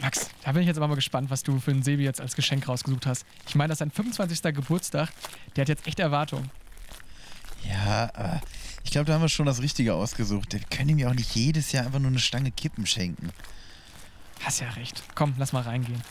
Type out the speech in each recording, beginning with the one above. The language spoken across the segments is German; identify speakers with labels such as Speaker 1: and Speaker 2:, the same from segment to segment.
Speaker 1: Max, da bin ich jetzt aber mal gespannt, was du für einen Sebi jetzt als Geschenk rausgesucht hast. Ich meine, das ist sein 25. Geburtstag. Der hat jetzt echt Erwartungen.
Speaker 2: Ja, aber ich glaube, da haben wir schon das Richtige ausgesucht. Wir können ihm ja auch nicht jedes Jahr einfach nur eine Stange Kippen schenken.
Speaker 1: Hast ja recht. Komm, lass mal reingehen.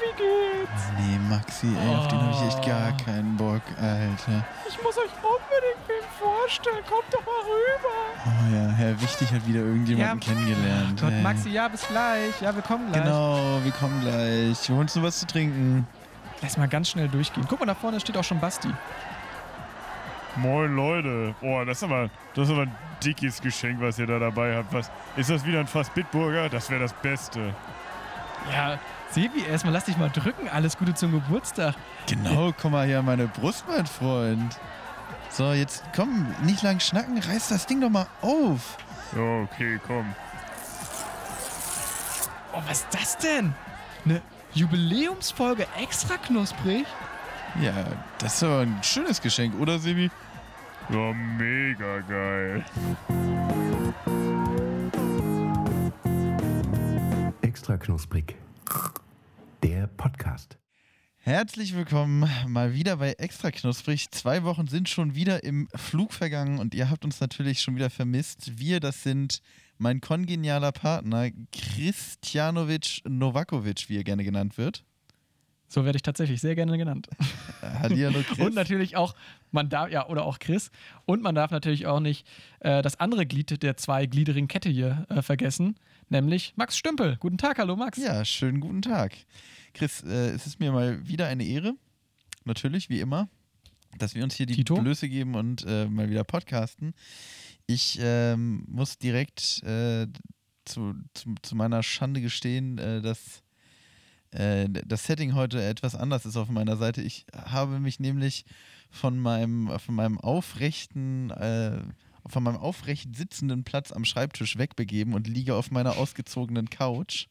Speaker 1: Wie geht's?
Speaker 2: Nee, Maxi, ey, auf den habe ich echt gar keinen Bock, Alter.
Speaker 1: Ich muss euch unbedingt wem vorstellen. Kommt doch mal rüber.
Speaker 2: Oh ja, Herr Wichtig hat wieder irgendjemanden
Speaker 1: Ja.
Speaker 2: kennengelernt.
Speaker 1: Gott,
Speaker 2: ey.
Speaker 1: Maxi, ja, bis gleich. Ja, wir kommen gleich.
Speaker 2: Genau, wir kommen gleich. Wir holen uns nur was zu trinken.
Speaker 1: Lass mal ganz schnell durchgehen. Guck mal, da vorne steht auch schon Basti.
Speaker 3: Moin Leute. Boah, das ist aber, das ist aber ein dickes Geschenk, was ihr da dabei habt. Was, ist das wieder ein Fass Bitburger? Das wäre das Beste.
Speaker 1: Ja, Sebi, erstmal lass dich mal drücken. Alles Gute zum Geburtstag.
Speaker 2: Genau, komm mal hier an meine Brust, mein Freund. So, jetzt komm, nicht lang schnacken, reiß das Ding doch mal auf.
Speaker 3: Ja, okay, komm.
Speaker 1: Oh, was ist das denn? Eine Jubiläumsfolge extra knusprig?
Speaker 2: Ja, das ist aber ein schönes Geschenk, oder Sebi?
Speaker 3: Ja, mega geil.
Speaker 4: Extra knusprig. Der Podcast.
Speaker 2: Herzlich willkommen mal wieder bei Extra Knusprig. Zwei Wochen sind schon wieder im Flug vergangen und ihr habt uns natürlich schon wieder vermisst. Wir, das sind mein kongenialer Partner Kristjanovic Novakovic, wie er gerne genannt wird.
Speaker 1: So werde ich tatsächlich sehr gerne genannt.
Speaker 2: Hallihallo Chris.
Speaker 1: Und natürlich auch, man darf, ja, oder auch Chris. Und man darf natürlich auch nicht äh, das andere Glied der zweigliedrigen Kette hier äh, vergessen, nämlich Max Stümpel. Guten Tag, hallo Max.
Speaker 2: Ja, schönen guten Tag. Chris, äh, es ist mir mal wieder eine Ehre, natürlich, wie immer, dass wir uns hier die
Speaker 1: Tito?
Speaker 2: Blöße geben und äh, mal wieder podcasten. Ich ähm, muss direkt äh, zu, zu, zu meiner Schande gestehen, äh, dass äh, das Setting heute etwas anders ist auf meiner Seite. Ich habe mich nämlich von meinem, von meinem aufrechten, äh, von meinem aufrecht sitzenden Platz am Schreibtisch wegbegeben und liege auf meiner ausgezogenen Couch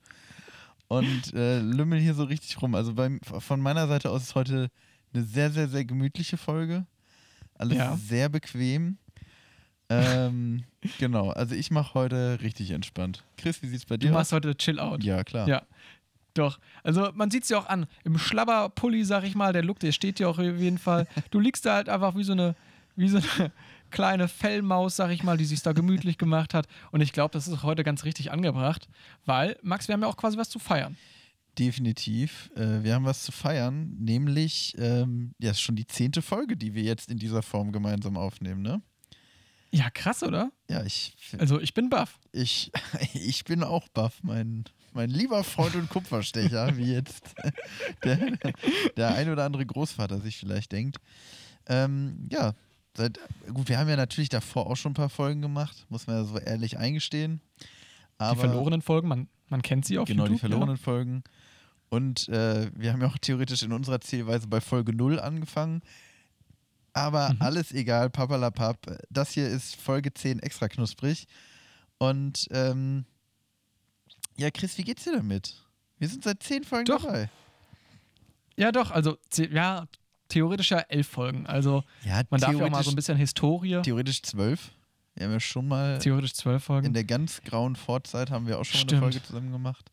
Speaker 2: und äh, lümmel hier so richtig rum. Also beim, von meiner Seite aus ist heute eine sehr, sehr, sehr gemütliche Folge. Alles
Speaker 1: Ja.
Speaker 2: sehr bequem. Ähm, genau, also ich mache heute richtig entspannt. Chris, wie sieht's bei
Speaker 1: Du
Speaker 2: dir
Speaker 1: machst
Speaker 2: aus?
Speaker 1: heute Chill-Out.
Speaker 2: Ja, klar.
Speaker 1: Ja. Doch. Also man sieht es ja auch an. Im Schlabberpulli, sag ich mal, der Look, der steht ja auch auf jeden Fall. Du liegst da halt einfach wie so eine, wie so eine kleine Fellmaus, sag ich mal, die sich da gemütlich gemacht hat. Und ich glaube, das ist heute ganz richtig angebracht, weil, Max, wir haben ja auch quasi was zu feiern.
Speaker 2: Definitiv. Äh, wir haben was zu feiern, nämlich, ähm, ja, ist schon die zehnte Folge, die wir jetzt in dieser Form gemeinsam aufnehmen, ne?
Speaker 1: Ja, krass, oder?
Speaker 2: Ja, ich,
Speaker 1: Also ich bin baff.
Speaker 2: ich, ich bin auch baff, mein, mein lieber Freund und Kupferstecher, wie jetzt der, der ein oder andere Großvater sich vielleicht denkt. Ähm, ja, seit, gut, wir haben ja natürlich davor auch schon ein paar Folgen gemacht, muss man ja so ehrlich eingestehen. Aber,
Speaker 1: die verlorenen Folgen, man, man kennt sie auf
Speaker 2: Genau,
Speaker 1: YouTube.
Speaker 2: die verlorenen Folgen. Und äh, wir haben ja auch theoretisch in unserer Zählweise bei Folge 0 angefangen. Aber
Speaker 1: Mhm.
Speaker 2: alles egal, papalapap. Das hier ist Folge 10 extra knusprig. Und ähm, ja, Chris, wie geht's dir damit? Wir sind seit 10 Folgen
Speaker 1: Doch.
Speaker 2: dabei.
Speaker 1: Ja, doch, also ja, theoretisch ja elf Folgen. Also
Speaker 2: Ja,
Speaker 1: man darf ja auch mal so ein bisschen Historie.
Speaker 2: Theoretisch 12. Wir haben ja schon mal
Speaker 1: Theoretisch zwölf Folgen.
Speaker 2: in der ganz grauen Vorzeit haben wir auch schon mal
Speaker 1: Stimmt.
Speaker 2: eine Folge zusammen gemacht.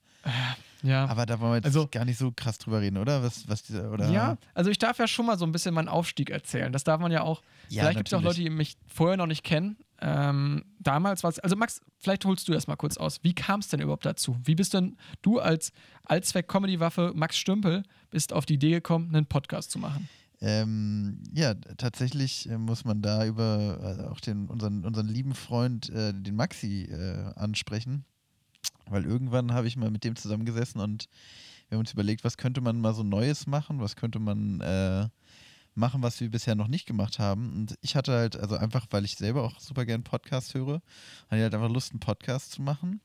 Speaker 1: ja.
Speaker 2: Aber da wollen wir jetzt
Speaker 1: Also-
Speaker 2: gar nicht so krass drüber reden, oder? Was, was dieser, oder?
Speaker 1: Ja, also ich darf ja schon mal so ein bisschen meinen Aufstieg erzählen. Das darf man ja auch.
Speaker 2: Ja,
Speaker 1: vielleicht gibt es auch Leute, die mich vorher noch nicht kennen. Ähm, damals war es. Also Max, vielleicht holst du das mal kurz aus. Wie kam es denn überhaupt dazu? Wie bist denn du als Allzweck-Comedy-Waffe Max Stümpel bist auf die Idee gekommen, einen Podcast zu machen?
Speaker 2: Ähm, ja, tatsächlich äh, muss man da über äh, auch den, unseren, unseren lieben Freund, äh, den Maxi, äh, ansprechen. Weil irgendwann habe ich mal mit dem zusammengesessen und wir haben uns überlegt, was könnte man mal so Neues machen, was könnte man äh, machen, was wir bisher noch nicht gemacht haben. Und ich hatte halt, also einfach, weil ich selber auch super gern Podcast höre, hatte ich halt einfach Lust, einen Podcast zu machen.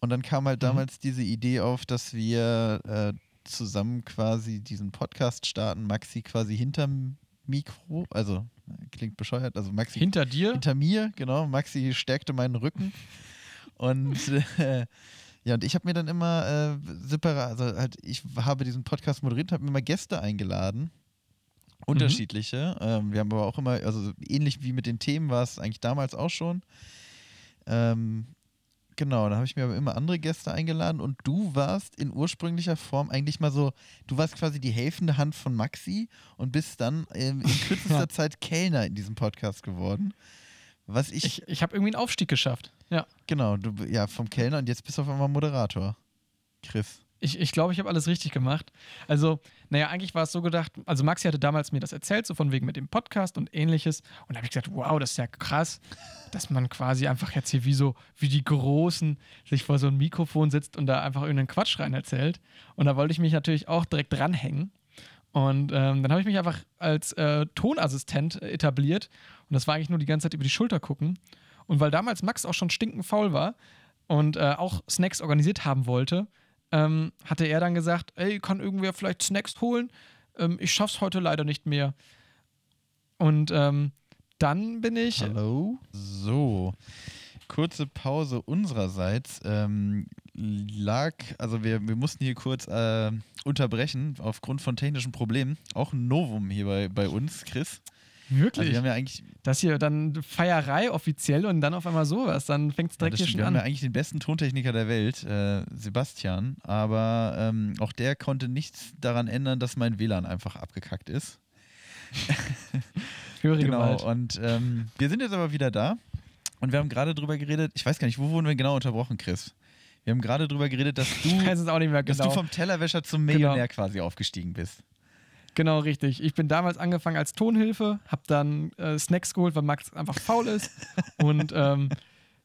Speaker 2: Und dann kam halt damals diese Idee auf, dass wir äh, zusammen quasi diesen Podcast starten, Maxi quasi hinterm Mikro, also äh, klingt bescheuert, also Maxi
Speaker 1: Hinter dir?
Speaker 2: hinter mir, genau, Maxi stärkte meinen Rücken und äh, ja, und ich habe mir dann immer äh, separat, also halt, ich habe diesen Podcast moderiert, habe mir immer Gäste eingeladen unterschiedliche. Ähm, wir haben aber auch immer, also ähnlich wie mit den Themen war es eigentlich damals auch schon. Ähm, genau, da habe ich mir aber immer andere Gäste eingeladen und du warst in ursprünglicher Form eigentlich mal so, du warst quasi die helfende Hand von Maxi und bist dann ähm, in kürzester
Speaker 1: Ja.
Speaker 2: Zeit Kellner in diesem Podcast geworden. Was ich,
Speaker 1: Ich, ich habe irgendwie einen Aufstieg geschafft. Ja.
Speaker 2: genau, du, ja, vom Kellner und jetzt bist du auf einmal Moderator. Chris.
Speaker 1: Ich, ich glaube, ich habe alles richtig gemacht. Also, naja, eigentlich war es so gedacht, also Maxi hatte damals mir das erzählt, so von wegen mit dem Podcast und ähnliches. Und da habe ich gesagt, wow, das ist ja krass, dass man quasi einfach jetzt hier wie so, wie die Großen sich vor so ein Mikrofon sitzt und da einfach irgendeinen Quatsch rein erzählt. Und da wollte ich mich natürlich auch direkt dranhängen. Und ähm, dann habe ich mich einfach als äh, Tonassistent etabliert. Und das war eigentlich nur die ganze Zeit über die Schulter gucken. Und weil damals Max auch schon stinkend faul war und äh, auch Snacks organisiert haben wollte, ähm, hatte er dann gesagt, ey, kann irgendwer vielleicht Snacks holen? Ähm, ich schaff's heute leider nicht mehr. Und ähm, dann bin ich.
Speaker 2: Hallo? So. Kurze Pause unsererseits. Ähm, lag, also wir, wir mussten hier kurz äh, unterbrechen aufgrund von technischen Problemen. Auch ein Novum hier bei, bei uns, Chris. Also
Speaker 1: Wirklich?
Speaker 2: wir haben ja eigentlich,
Speaker 1: das hier dann Feierei offiziell und dann auf einmal sowas. Dann fängt es
Speaker 2: ja,
Speaker 1: direkt
Speaker 2: das
Speaker 1: hier schon
Speaker 2: wir haben ja
Speaker 1: an.
Speaker 2: eigentlich den besten Tontechniker der Welt, äh, Sebastian, aber ähm, auch der konnte nichts daran ändern, dass mein WLAN einfach abgekackt ist.
Speaker 1: Höhere
Speaker 2: Genau,
Speaker 1: Gewalt.
Speaker 2: und ähm, wir sind jetzt aber wieder da und wir haben gerade drüber geredet, ich weiß gar nicht, wo wurden wir genau unterbrochen, Chris? Wir haben gerade drüber geredet, dass du,
Speaker 1: mehr
Speaker 2: dass
Speaker 1: genau.
Speaker 2: du vom Tellerwäscher zum Millionär quasi aufgestiegen bist.
Speaker 1: Genau, richtig. Ich bin damals angefangen als Tonhilfe, habe dann äh, Snacks geholt, weil Max einfach faul ist und ähm,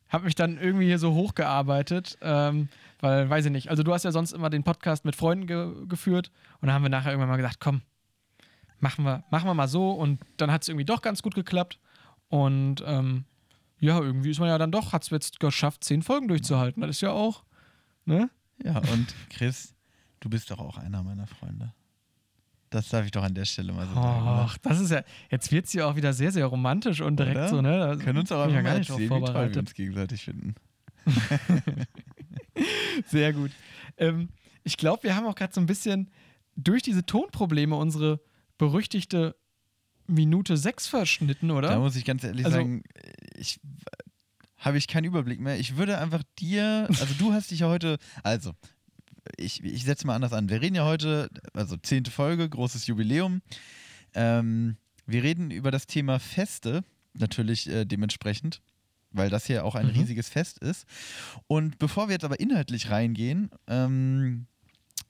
Speaker 1: habe mich dann irgendwie hier so hochgearbeitet, ähm, weil, weiß ich nicht, also du hast ja sonst immer den Podcast mit Freunden ge geführt und dann haben wir nachher irgendwann mal gesagt, komm, machen wir, machen wir mal so und dann hat es irgendwie doch ganz gut geklappt und ähm, ja, irgendwie ist man ja dann doch, hat es jetzt geschafft, zehn Folgen durchzuhalten. Das ist ja auch, ne?
Speaker 2: Ja, und Chris, du bist doch auch einer meiner Freunde. Das darf ich doch an der Stelle mal so sagen.
Speaker 1: Ach, das ist ja, jetzt wird es ja auch wieder sehr, sehr romantisch und direkt
Speaker 2: Oder?
Speaker 1: so, ne? Da
Speaker 2: Können uns auch einfach
Speaker 1: ja gar nicht
Speaker 2: erzählen, wie toll wir uns gegenseitig finden.
Speaker 1: Sehr gut. Ähm, ich glaube, wir haben auch gerade so ein bisschen durch diese Tonprobleme unsere berüchtigte Minute 6 verschnitten, oder?
Speaker 2: Da muss ich ganz ehrlich
Speaker 1: Also-
Speaker 2: sagen, ich habe ich keinen Überblick mehr. Ich würde einfach dir, also du hast dich ja heute, also ich, ich setze mal anders an. Wir reden ja heute, also zehnte Folge, großes Jubiläum. Ähm, wir reden über das Thema Feste, natürlich äh, dementsprechend, weil das hier auch ein
Speaker 1: Mhm.
Speaker 2: riesiges Fest ist. Und bevor wir jetzt aber inhaltlich reingehen, ähm,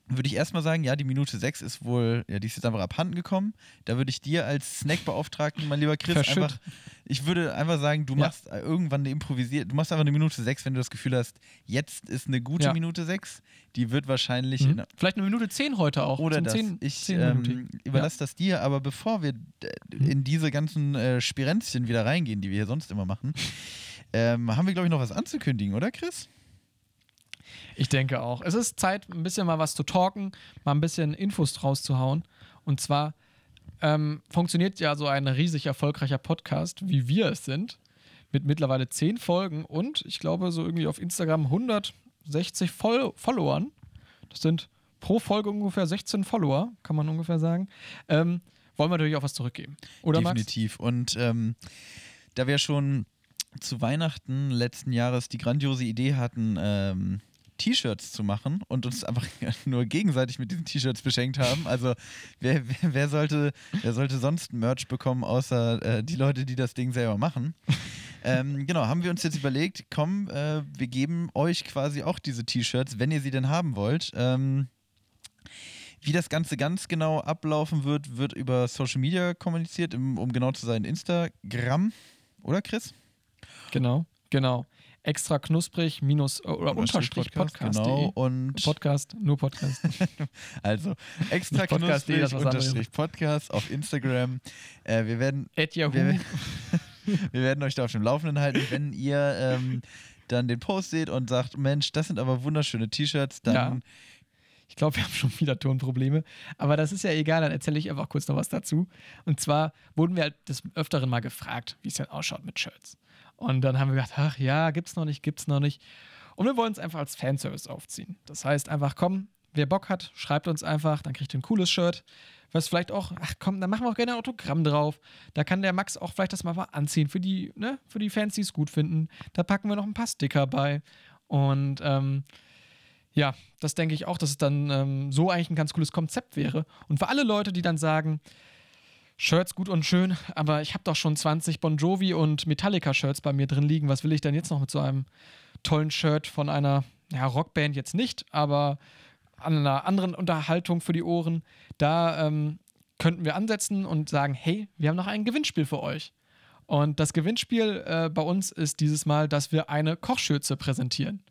Speaker 2: würde ich erstmal sagen, ja, die Minute 6 ist wohl, ja, die ist jetzt einfach abhanden gekommen. Da würde ich dir als Snackbeauftragten, mein lieber Chris,
Speaker 1: Verschütt.
Speaker 2: einfach, ich würde einfach sagen, du
Speaker 1: Ja.
Speaker 2: machst irgendwann eine improvisiert, du machst einfach eine Minute 6, wenn du das Gefühl hast, jetzt ist eine gute
Speaker 1: Ja.
Speaker 2: Minute 6. Die wird wahrscheinlich
Speaker 1: Mhm. Vielleicht eine Minute 10 heute auch.
Speaker 2: oder das.
Speaker 1: 10,
Speaker 2: ich
Speaker 1: 10
Speaker 2: ähm, überlasse das dir, aber bevor wir äh, in diese ganzen äh, Spirenzchen wieder reingehen, die wir hier sonst immer machen, ähm, haben wir, glaube ich, noch was anzukündigen, oder Chris?
Speaker 1: Ich denke auch. Es ist Zeit, ein bisschen mal was zu talken, mal ein bisschen Infos rauszuhauen. Und zwar ähm, funktioniert ja so ein riesig erfolgreicher Podcast, wie wir es sind, mit mittlerweile 10 Folgen und ich glaube so irgendwie auf Instagram 160 Fol Followern. Das sind pro Folge ungefähr 16 Follower, kann man ungefähr sagen. Ähm, wollen wir natürlich auch was zurückgeben. Oder Max?
Speaker 2: Definitiv. Und ähm, da wir schon zu Weihnachten letzten Jahres die grandiose Idee hatten, ähm, T-Shirts zu machen und uns einfach nur gegenseitig mit diesen T-Shirts beschenkt haben. Also wer, wer, wer, sollte, wer sollte sonst Merch bekommen, außer äh, die Leute, die das Ding selber machen? ähm, genau, haben wir uns jetzt überlegt, komm, äh, wir geben euch quasi auch diese T-Shirts, wenn ihr sie denn haben wollt. Ähm, wie das Ganze ganz genau ablaufen wird, wird über Social Media kommuniziert, im, um genau zu sein, Instagram. Oder Chris?
Speaker 1: Genau, genau. Extra knusprig minus oder Unterstrich Podcast.
Speaker 2: Genau. Und
Speaker 1: Podcast, nur Podcast.
Speaker 2: also extra
Speaker 1: Nicht Podcast.de,
Speaker 2: knusprig unterstrich Podcast auf Instagram. Äh, wir werden
Speaker 1: At Yahoo.
Speaker 2: Wir, wir werden euch da auf dem Laufenden halten. Wenn ihr ähm, dann den Post seht und sagt, Mensch, das sind aber wunderschöne T-Shirts, dann
Speaker 1: Ja. Ich glaube, wir haben schon wieder Tonprobleme. Aber das ist ja egal, dann erzähle ich einfach kurz noch was dazu. Und zwar wurden wir halt des Öfteren mal gefragt, wie es denn ausschaut mit Shirts. Und dann haben wir gedacht, ach ja, gibt's noch nicht, gibt's noch nicht. Und wir wollen es einfach als Fanservice aufziehen. Das heißt einfach, komm, wer Bock hat, schreibt uns einfach, dann kriegt ihr ein cooles Shirt. Was vielleicht auch, ach komm, dann machen wir auch gerne ein Autogramm drauf. Da kann der Max auch vielleicht das mal anziehen für die, ne, für die Fans, die es gut finden. Da packen wir noch ein paar Sticker bei. Und ähm, ja, das denke ich auch, dass es dann ähm, so eigentlich ein ganz cooles Konzept wäre. Und für alle Leute, die dann sagen, Shirts gut und schön, aber ich habe doch schon 20 Bon Jovi und Metallica-Shirts bei mir drin liegen. Was will ich denn jetzt noch mit so einem tollen Shirt von einer ja, Rockband jetzt nicht, aber an einer anderen Unterhaltung für die Ohren? Da ähm, könnten wir ansetzen und sagen, hey, wir haben noch ein Gewinnspiel für euch. Und das Gewinnspiel äh, bei uns ist dieses Mal, dass wir eine Kochschürze präsentieren.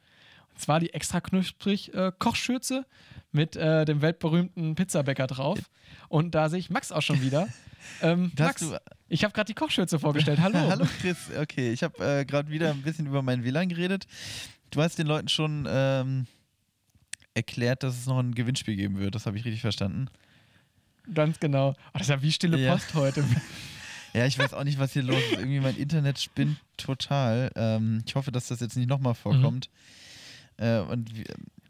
Speaker 1: Zwar die extra knusprig äh, Kochschürze mit äh, dem weltberühmten Pizzabäcker drauf. Und da sehe ich Max auch schon wieder. Ähm, Max,
Speaker 2: du-
Speaker 1: ich habe gerade die Kochschürze vorgestellt. Hallo.
Speaker 2: Hallo Chris, okay, ich habe äh, gerade wieder ein bisschen über mein WLAN geredet. Du hast den Leuten schon ähm, erklärt, dass es noch ein Gewinnspiel geben wird. Das habe ich richtig verstanden.
Speaker 1: Ganz genau. Oh, das ist ja wie stille
Speaker 2: Ja.
Speaker 1: Post heute.
Speaker 2: Ja, ich weiß auch nicht, was hier los ist. Irgendwie mein Internet spinnt total. Ähm, ich hoffe, dass das jetzt nicht nochmal vorkommt. Äh, und wie,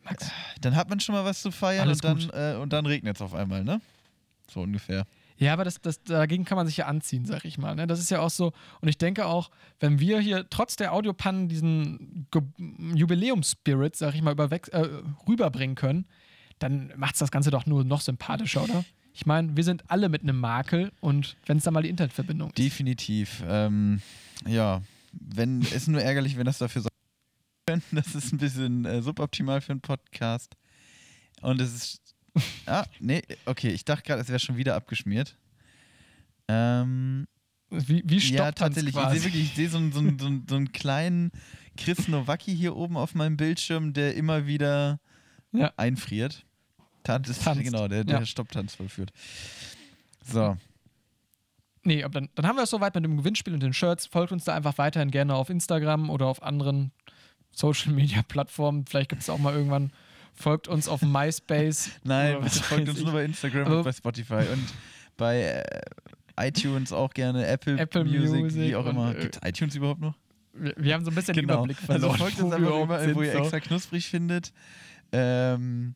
Speaker 1: Max.
Speaker 2: dann hat man schon mal was zu feiern
Speaker 1: Alles
Speaker 2: und dann, äh, und dann regnet es auf einmal, ne? So ungefähr.
Speaker 1: Ja, aber das, das, dagegen kann man sich ja anziehen, sag ich mal. Ne? Das ist ja auch so. Und ich denke auch, wenn wir hier trotz der Audiopannen diesen Ge- Jubiläum-Spirit, sag ich mal, äh, rüberbringen können, dann macht es das Ganze doch nur noch sympathischer, oder? Ich meine, wir sind alle mit einem Makel und wenn es dann mal die Internetverbindung ist.
Speaker 2: Definitiv. Ähm, ja, wenn ist nur ärgerlich, wenn das dafür sorgt. Das ist ein bisschen äh, suboptimal für einen Podcast. Und es ist. Ah, nee, okay, ich dachte gerade, es wäre schon wieder abgeschmiert. Ähm,
Speaker 1: Wie, wie
Speaker 2: ja,
Speaker 1: stoppt
Speaker 2: tatsächlich. Ich sehe wirklich, ich sehe so, einen- so, einen- so, einen- so einen kleinen Chris Nowacki hier oben auf meinem Bildschirm, der immer wieder
Speaker 1: Ja.
Speaker 2: einfriert. Tanz
Speaker 1: Tanzt.
Speaker 2: Genau, der, der
Speaker 1: Ja.
Speaker 2: Stopptanz vollführt. So.
Speaker 1: Nee, aber dann, dann haben wir es soweit mit dem Gewinnspiel und den Shirts. Folgt uns da einfach weiterhin gerne auf Instagram oder auf anderen Social Media Plattformen. Vielleicht gibt es auch mal irgendwann. Folgt uns auf MySpace.
Speaker 2: Nein, folgt uns
Speaker 1: ich.
Speaker 2: nur bei Instagram
Speaker 1: Aber-
Speaker 2: und bei Spotify und bei äh, iTunes auch gerne, Apple,
Speaker 1: Apple
Speaker 2: Music,
Speaker 1: Music
Speaker 2: wie auch immer.
Speaker 1: äh,
Speaker 2: Gibt iTunes überhaupt noch?
Speaker 1: Wir, wir haben so ein bisschen den Überblick
Speaker 2: Also
Speaker 1: verloren.
Speaker 2: folgt
Speaker 1: wo
Speaker 2: uns einfach überall, wo ihr extra knusprig findet. Ähm,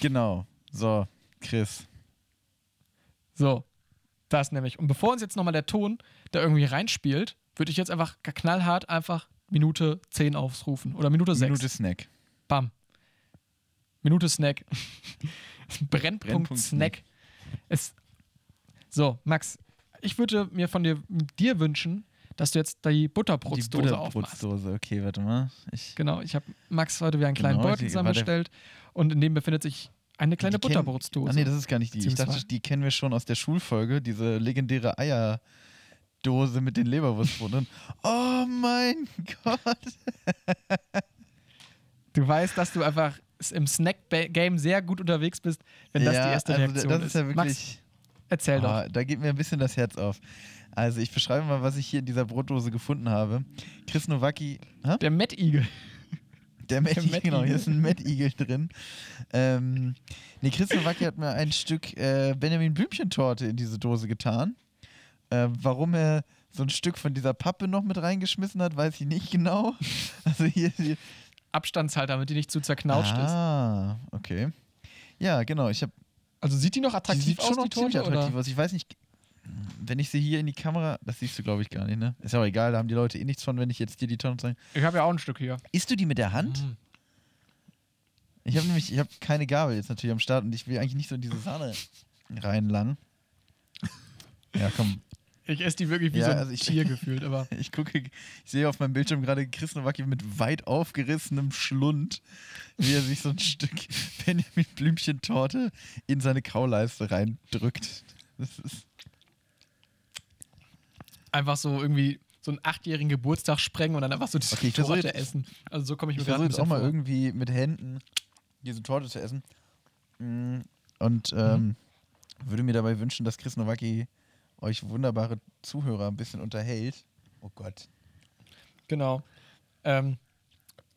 Speaker 2: genau. So, Chris.
Speaker 1: So, das nämlich. Und bevor uns jetzt nochmal der Ton da irgendwie reinspielt, würde ich jetzt einfach knallhart einfach Minute 10 aufrufen. Oder Minute 6.
Speaker 2: Minute Snack.
Speaker 1: Bam. Minute Snack. Brennpunkt,
Speaker 2: Brennpunkt
Speaker 1: Snack. Es, so, Max, ich würde mir von dir, dir wünschen, dass du jetzt die
Speaker 2: Die
Speaker 1: Butterbrotsdose aufmachst.
Speaker 2: Butterbrotsdose. Okay, warte mal. Ich,
Speaker 1: Genau, ich habe Max heute wieder einen kleinen
Speaker 2: Genau,
Speaker 1: Beutel zusammengestellt und in dem befindet sich eine kleine Butterbrotsdose.
Speaker 2: Ah, nee, das ist gar nicht die. Ich dachte, die kennen wir schon aus der Schulfolge. Diese legendäre Eierdose mit den Leberwurstbroten. oh mein Gott.
Speaker 1: Du weißt, dass du einfach im Snack-Game sehr gut unterwegs bist, wenn das
Speaker 2: ja,
Speaker 1: die erste
Speaker 2: also
Speaker 1: Reaktion
Speaker 2: das ist ja
Speaker 1: Max,
Speaker 2: wirklich.
Speaker 1: erzähl doch.
Speaker 2: Ah, da geht mir ein bisschen das Herz auf. Also ich beschreibe mal, was ich hier in dieser Brotdose gefunden habe. Chris Nowacki, hä?
Speaker 1: Der Matt Eagle.
Speaker 2: der Matt,
Speaker 1: Matt
Speaker 2: genau, hier
Speaker 1: Eagle.
Speaker 2: ist ein Matt Eagle drin. Ähm, nee, Chris Nowacki hat mir ein Stück äh, Benjamin Blümchentorte in diese Dose getan. Äh, warum er so ein Stück von dieser Pappe noch mit reingeschmissen hat, weiß ich nicht genau. Also hier, hier
Speaker 1: Abstandshalter, damit die nicht zu zerknautscht ist.
Speaker 2: ah, okay. Ja, genau. Ich habe
Speaker 1: Also sieht die noch
Speaker 2: Die
Speaker 1: attraktiv
Speaker 2: sieht
Speaker 1: aus,
Speaker 2: schon
Speaker 1: die
Speaker 2: noch ziemlich
Speaker 1: Torte?
Speaker 2: attraktiv
Speaker 1: Oder?
Speaker 2: aus. Ich weiß nicht, wenn ich sie hier in die Kamera, das siehst du glaube ich gar nicht, ne? Ist auch egal, da haben die Leute eh nichts von, wenn ich jetzt dir die Tonne zeige.
Speaker 1: Ich habe ja auch ein Stück hier.
Speaker 2: Isst du die mit der Hand?
Speaker 1: Mhm.
Speaker 2: Ich habe nämlich, ich habe keine Gabel jetzt natürlich am Start und ich will eigentlich nicht so in diese Sahne reinlangen. Ja, komm.
Speaker 1: Ich esse die wirklich wie
Speaker 2: Ja,
Speaker 1: so ein
Speaker 2: also ich-
Speaker 1: Tier gefühlt, aber
Speaker 2: Ich gucke, ich sehe auf meinem Bildschirm gerade Chris Nowacki mit weit aufgerissenem Schlund, wie er sich so ein Stück Benjamin Blümchen-Torte in seine Kauleiste reindrückt. Das ist
Speaker 1: einfach so irgendwie so einen achtjährigen Geburtstag sprengen und dann einfach so diese
Speaker 2: Okay, ich versuche
Speaker 1: Torte
Speaker 2: jetzt-
Speaker 1: essen. Also so komme ich mir
Speaker 2: Ich
Speaker 1: gerade
Speaker 2: versuche
Speaker 1: ein
Speaker 2: jetzt auch mal
Speaker 1: vor.
Speaker 2: irgendwie mit Händen diese Torte zu essen. Mm, Und ähm, würde mir dabei wünschen, dass Chris Nowacki euch wunderbare Zuhörer ein bisschen unterhält. Oh Gott.
Speaker 1: Genau. Ähm,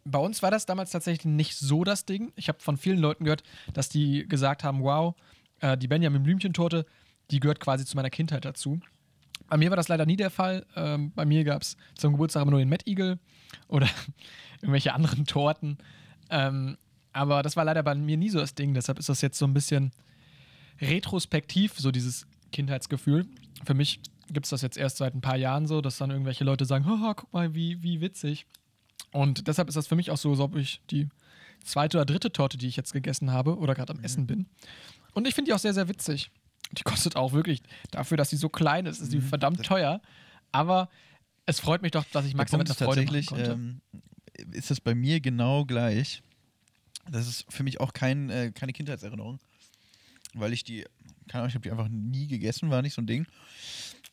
Speaker 1: bei uns war das damals tatsächlich nicht so das Ding. Ich habe von vielen Leuten gehört, dass die gesagt haben, wow, äh, die Benjamin Blümchen-Torte, die gehört quasi zu meiner Kindheit dazu. Bei mir war das leider nie der Fall. Ähm, bei mir gab es zum Geburtstag immer nur den Matt Eagle oder irgendwelche anderen Torten. Ähm, Aber das war leider bei mir nie so das Ding. Deshalb ist das jetzt so ein bisschen retrospektiv, so dieses Kindheitsgefühl. Für mich gibt es das jetzt erst seit ein paar Jahren so, dass dann irgendwelche Leute sagen, haha, guck mal, wie, wie witzig. Und deshalb ist das für mich auch so, als ob ich die zweite oder dritte Torte, die ich jetzt gegessen habe oder gerade am Essen bin. Und ich finde die auch sehr, sehr witzig. Die kostet auch wirklich, dafür, dass sie so klein ist, ist die verdammt teuer. Aber es freut mich doch, dass ich Max damit eine machen
Speaker 2: tatsächlich,
Speaker 1: konnte.
Speaker 2: ähm, ist das bei mir genau gleich. Das ist für mich auch kein, äh, keine Kindheitserinnerung, weil ich die, keine Ahnung, ich habe die einfach nie gegessen, war nicht so ein Ding.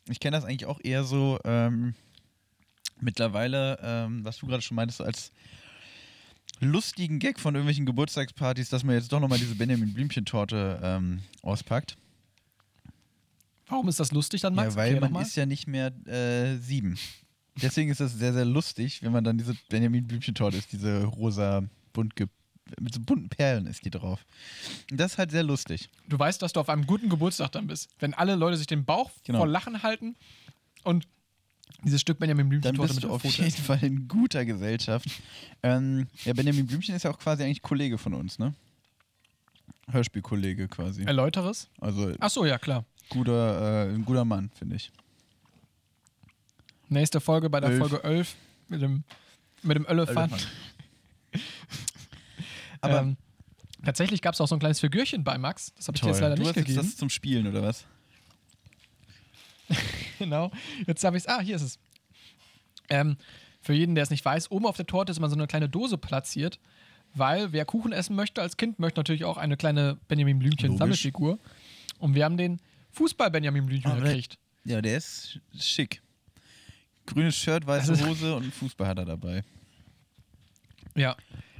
Speaker 2: Ich kenne das eigentlich auch eher so ähm, mittlerweile, ähm, was du gerade schon meintest, als lustigen Gag von irgendwelchen Geburtstagspartys, dass man jetzt doch nochmal diese Benjamin Blümchen-Torte ähm, auspackt.
Speaker 1: Warum ist das lustig dann, Max?
Speaker 2: Ja, weil man ist ja nicht mehr äh, sieben. Deswegen ist das sehr, sehr lustig, wenn man dann diese Benjamin Blümchen-Torte ist, diese rosa, bunt ge mit so bunten Perlen ist die drauf. Und das ist halt sehr lustig.
Speaker 1: Du weißt, dass du auf einem guten Geburtstag dann bist. Wenn alle Leute sich den Bauch
Speaker 2: Genau.
Speaker 1: voll Lachen halten und dieses Stück Benjamin
Speaker 2: Dann
Speaker 1: Blümchen-Torte
Speaker 2: bist
Speaker 1: mit
Speaker 2: du auf jeden
Speaker 1: essen.
Speaker 2: Fall in guter Gesellschaft. Ähm, ja, Benjamin Blümchen ist ja auch quasi eigentlich Kollege von uns, ne? Hörspielkollege quasi.
Speaker 1: Erläutere es.
Speaker 2: Also
Speaker 1: Ach so, ja, klar.
Speaker 2: guter, äh, ein guter Mann, finde ich.
Speaker 1: Nächste Folge bei der
Speaker 2: Elf.
Speaker 1: Folge 11 mit dem, mit dem Elefant.
Speaker 2: Elefant. Aber
Speaker 1: ähm, tatsächlich gab es auch so ein kleines Figürchen bei Max. Das habe ich dir jetzt leider
Speaker 2: du
Speaker 1: nicht
Speaker 2: hast
Speaker 1: gegeben.
Speaker 2: das zum Spielen, oder was?
Speaker 1: genau. Jetzt habe ich es. Ah, hier ist es. Ähm, für jeden, der es nicht weiß, oben auf der Torte ist immer so eine kleine Dose platziert, weil wer Kuchen essen möchte als Kind, möchte natürlich auch eine kleine Benjamin. Blümchen-Sammelfigur. Und wir haben den Fußball-Benjamin Blümchen
Speaker 2: Aber der-
Speaker 1: gekriegt.
Speaker 2: Ja, der ist schick. Grünes Shirt, weiße
Speaker 1: Also-
Speaker 2: Hose und einen Fußball hat er dabei.
Speaker 1: Ja.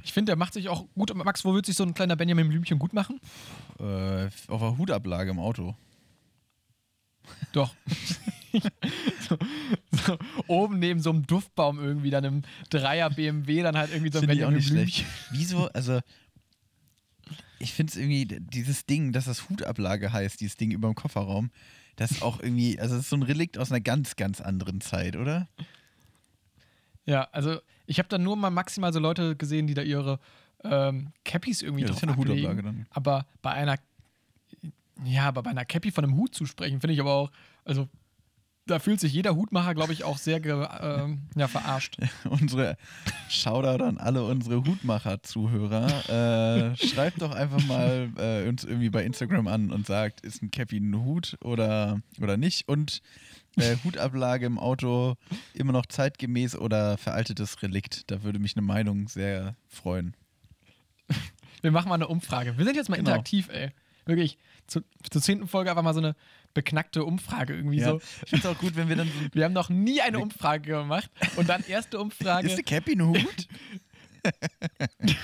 Speaker 1: Ich finde, der macht sich auch gut. Max, wo wird sich so ein kleiner Benjamin Blümchen gut machen?
Speaker 2: Äh, auf der Hutablage im Auto.
Speaker 1: Doch. so, so, oben neben so einem Duftbaum irgendwie, dann im Dreier BMW, dann halt irgendwie so ein
Speaker 2: auch
Speaker 1: Benjamin
Speaker 2: nicht
Speaker 1: Blümchen.
Speaker 2: schlecht. Wieso? Also, ich finde es irgendwie, dieses Ding, dass das Hutablage heißt, dieses Ding über dem Kofferraum, das ist auch irgendwie, also, das ist so ein Relikt aus einer ganz, ganz anderen Zeit, oder?
Speaker 1: Ja, also ich habe dann nur mal maximal so Leute gesehen, die da ihre ähm, Cappies irgendwie
Speaker 2: Ja,
Speaker 1: drauf
Speaker 2: eine
Speaker 1: ablegen.
Speaker 2: Dann.
Speaker 1: Aber bei einer, ja, aber bei einer Cappy von einem Hut zu sprechen, finde ich aber auch, also da fühlt sich jeder Hutmacher, glaube ich, auch sehr ähm, ja, verarscht.
Speaker 2: Unsere Shoutout an alle unsere Hutmacher-Zuhörer. Äh, schreibt doch einfach mal äh, uns irgendwie bei Instagram an und sagt, ist ein Cappy ein Hut oder, oder nicht? Und äh, Hutablage im Auto immer noch zeitgemäß oder veraltetes Relikt? Da würde mich eine Meinung sehr freuen.
Speaker 1: Wir machen mal eine Umfrage. Wir sind jetzt mal
Speaker 2: Genau.
Speaker 1: interaktiv, ey. Wirklich, zu, zur zehnten Folge einfach mal so eine beknackte Umfrage irgendwie
Speaker 2: Ja,
Speaker 1: so.
Speaker 2: ich finde es auch gut, wenn wir dann so.
Speaker 1: Wir haben noch nie eine Umfrage gemacht und dann erste Umfrage.
Speaker 2: Ist eine Cappy ein Hut?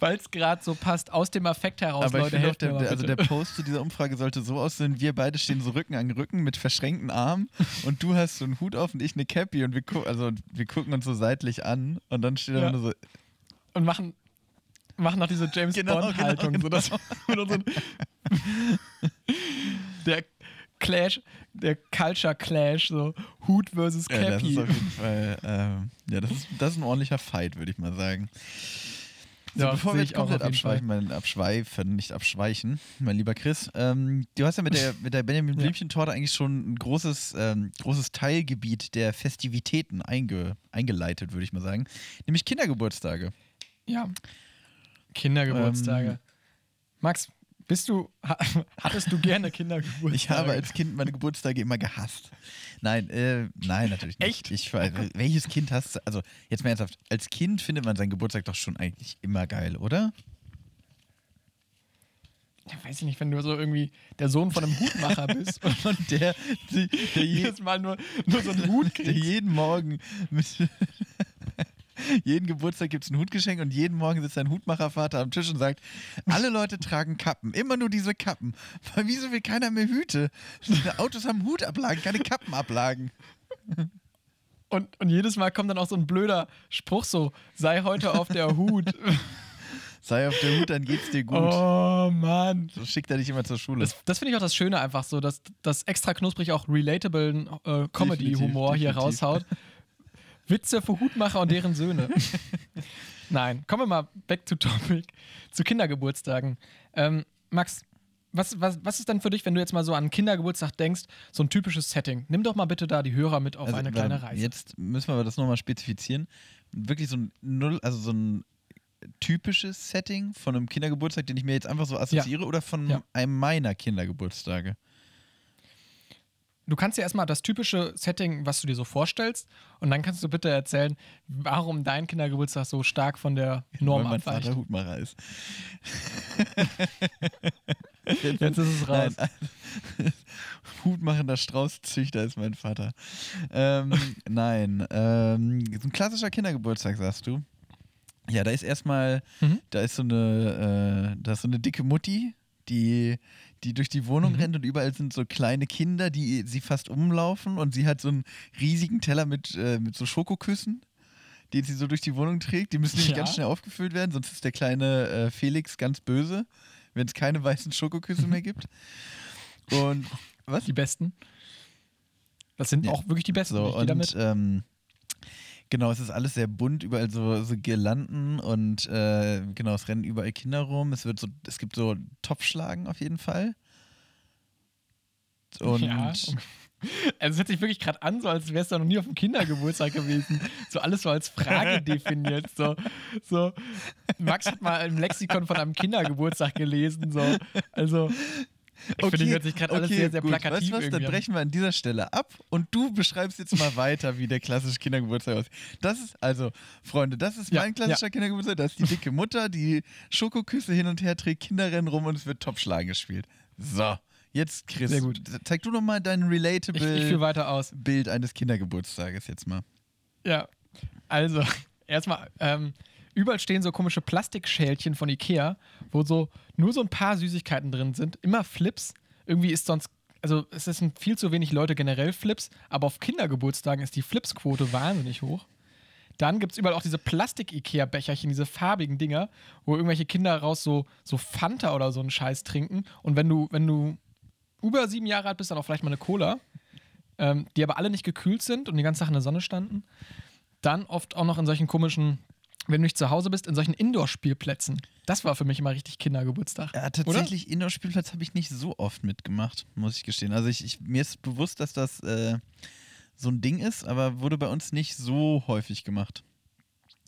Speaker 1: weil es gerade so passt, aus dem Affekt heraus,
Speaker 2: Aber ich
Speaker 1: Leute, helft mir
Speaker 2: der, der, also der Post zu dieser Umfrage sollte so aussehen, wir beide stehen so Rücken an Rücken mit verschränkten Armen und du hast so einen Hut auf und ich eine Cappy und wir, gu also, wir gucken uns so seitlich an und dann steht da
Speaker 1: Ja.
Speaker 2: nur so,
Speaker 1: und machen, machen noch diese James
Speaker 2: Genau,
Speaker 1: Bond-Haltung.
Speaker 2: genau,
Speaker 1: wir so der Clash, der Culture Clash, so Hut versus
Speaker 2: ja, das
Speaker 1: Cappy.
Speaker 2: ist auf jeden Fall, ähm, ja, das ist, das ist ein ordentlicher Fight, würde ich mal sagen. So,
Speaker 1: Ja,
Speaker 2: bevor wir
Speaker 1: ich
Speaker 2: jetzt
Speaker 1: auch
Speaker 2: komplett abschweifen, mein, abschweifen, nicht abschweichen, mein lieber Chris, ähm, du hast ja mit der, mit der Benjamin
Speaker 1: Ja.
Speaker 2: Blümchen-Torte eigentlich schon ein großes, ähm, großes Teilgebiet der Festivitäten einge, eingeleitet, würde ich mal sagen, nämlich Kindergeburtstage.
Speaker 1: Ja. Kindergeburtstage.
Speaker 2: Ähm,
Speaker 1: Max, bist du, ha, hattest du gerne Kindergeburtstage?
Speaker 2: Ich habe als Kind meine Geburtstage immer gehasst. Nein, äh, nein, natürlich nicht.
Speaker 1: Echt?
Speaker 2: Ich weiß, welches Kind hast du? Also, jetzt mal ernsthaft. Als Kind findet man seinen Geburtstag doch schon eigentlich immer geil, oder?
Speaker 1: ja, weiß ich nicht, wenn du so irgendwie der Sohn von einem Hutmacher bist und
Speaker 2: der, der, der, je,
Speaker 1: jedes Mal nur, nur so einen Hut
Speaker 2: der
Speaker 1: kriegst.
Speaker 2: jeden Morgen mit. Jeden Geburtstag gibt es ein Hutgeschenk und jeden Morgen sitzt ein Hutmachervater am Tisch und sagt: Alle Leute tragen Kappen, immer nur diese Kappen. Weil wieso will keiner mehr Hüte? Autos haben Hutablagen, keine Kappenablagen.
Speaker 1: Und, und jedes Mal kommt dann auch so ein blöder Spruch so, sei heute auf der Hut.
Speaker 2: Sei auf der Hut, dann geht's dir gut.
Speaker 1: Oh Mann.
Speaker 2: So schickt er dich immer zur Schule.
Speaker 1: Das, das finde ich auch das Schöne einfach so, dass das extra knusprig auch relatable äh, Comedy-Humor hier raushaut. Witze für Hutmacher und deren Söhne. Nein, kommen wir mal back to topic, zu Kindergeburtstagen. Ähm, Max, was, was, was ist denn für dich, wenn du jetzt mal so an einen Kindergeburtstag denkst, so ein typisches Setting? Nimm doch mal bitte da die Hörer mit auf eine kleine Reise.
Speaker 2: Jetzt müssen wir aber das nochmal spezifizieren. Wirklich so ein Null, also so ein typisches Setting von einem Kindergeburtstag, den ich mir jetzt einfach so assoziiere, oder von
Speaker 1: Ja.
Speaker 2: einem meiner Kindergeburtstage?
Speaker 1: Du kannst dir erstmal das typische Setting, was du dir so vorstellst, und dann kannst du bitte erzählen, warum dein Kindergeburtstag so stark von der Norm
Speaker 2: Weil mein
Speaker 1: abweicht.
Speaker 2: Vater Hutmacher ist.
Speaker 1: Jetzt ist es raus.
Speaker 2: Nein, Hutmachender Straußzüchter ist mein Vater. Ähm, nein, ähm, so ein klassischer Kindergeburtstag, sagst du. Ja, da ist erstmal,
Speaker 1: Mhm.
Speaker 2: da ist so eine, äh, da ist so eine dicke Mutti, die, die durch die Wohnung
Speaker 1: Mhm.
Speaker 2: rennt und überall sind so kleine Kinder, die sie fast umlaufen und sie hat so einen riesigen Teller mit, äh, mit so Schokoküssen, den sie so durch die Wohnung trägt. Die müssen nämlich
Speaker 1: Ja.
Speaker 2: ganz schnell aufgefüllt werden, sonst ist der kleine äh, Felix ganz böse, wenn es keine weißen Schokoküsse mehr gibt. Und was?
Speaker 1: Die besten. Das sind
Speaker 2: Ja.
Speaker 1: auch wirklich die besten.
Speaker 2: So,
Speaker 1: gehe damit.
Speaker 2: und ähm, genau, es ist alles sehr bunt, überall so, so Girlanden und äh, genau, es rennen überall Kinder rum. Es wird so, es gibt so Topfschlagen auf jeden Fall. Und
Speaker 1: Ja. Also es hört sich wirklich gerade an, so als wärst du noch nie auf dem Kindergeburtstag gewesen. So alles so als Frage definiert. So, so. Max hat mal im Lexikon von einem Kindergeburtstag gelesen. So. Also ich finde, hört sich gerade alles sehr, sehr
Speaker 2: gut.
Speaker 1: plakativ
Speaker 2: Weißt du was, dann brechen wir an dieser Stelle ab und du beschreibst jetzt mal weiter, wie der klassische Kindergeburtstag aussieht. Das ist, also, Freunde, das ist
Speaker 1: Ja,
Speaker 2: mein klassischer Kindergeburtstag. Das ist die dicke Mutter, die Schokoküsse hin und her trägt, Kinder rennen rum und es wird Topfschlagen gespielt. So, jetzt Chris,
Speaker 1: Sehr gut.
Speaker 2: zeig du noch mal dein
Speaker 1: Ich,
Speaker 2: relatable
Speaker 1: ich führe weiter aus.
Speaker 2: Bild eines Kindergeburtstages jetzt mal.
Speaker 1: Ja, also erstmal, ähm, überall stehen so komische Plastikschälchen von Ikea, wo so nur so ein paar Süßigkeiten drin sind. Immer Flips. Irgendwie ist sonst, also es sind viel zu wenig Leute generell Flips, aber auf Kindergeburtstagen ist die Flipsquote wahnsinnig hoch. Dann gibt es überall auch diese Plastik-Ikea-Becherchen, diese farbigen Dinger, wo irgendwelche Kinder raus so, so Fanta oder so einen Scheiß trinken. Und wenn du, wenn du über sieben Jahre alt bist, dann auch vielleicht mal eine Cola, ähm, die aber alle nicht gekühlt sind und die ganze Sache in der Sonne standen. Dann oft auch noch in solchen komischen, wenn du nicht zu Hause bist, in solchen Indoor-Spielplätzen. Das war für mich immer richtig Kindergeburtstag.
Speaker 2: Ja, tatsächlich, Indoor-Spielplatz habe ich nicht so oft mitgemacht, muss ich gestehen. Also ich, ich, mir ist bewusst, dass das äh, so ein Ding ist, aber wurde bei uns nicht so häufig gemacht.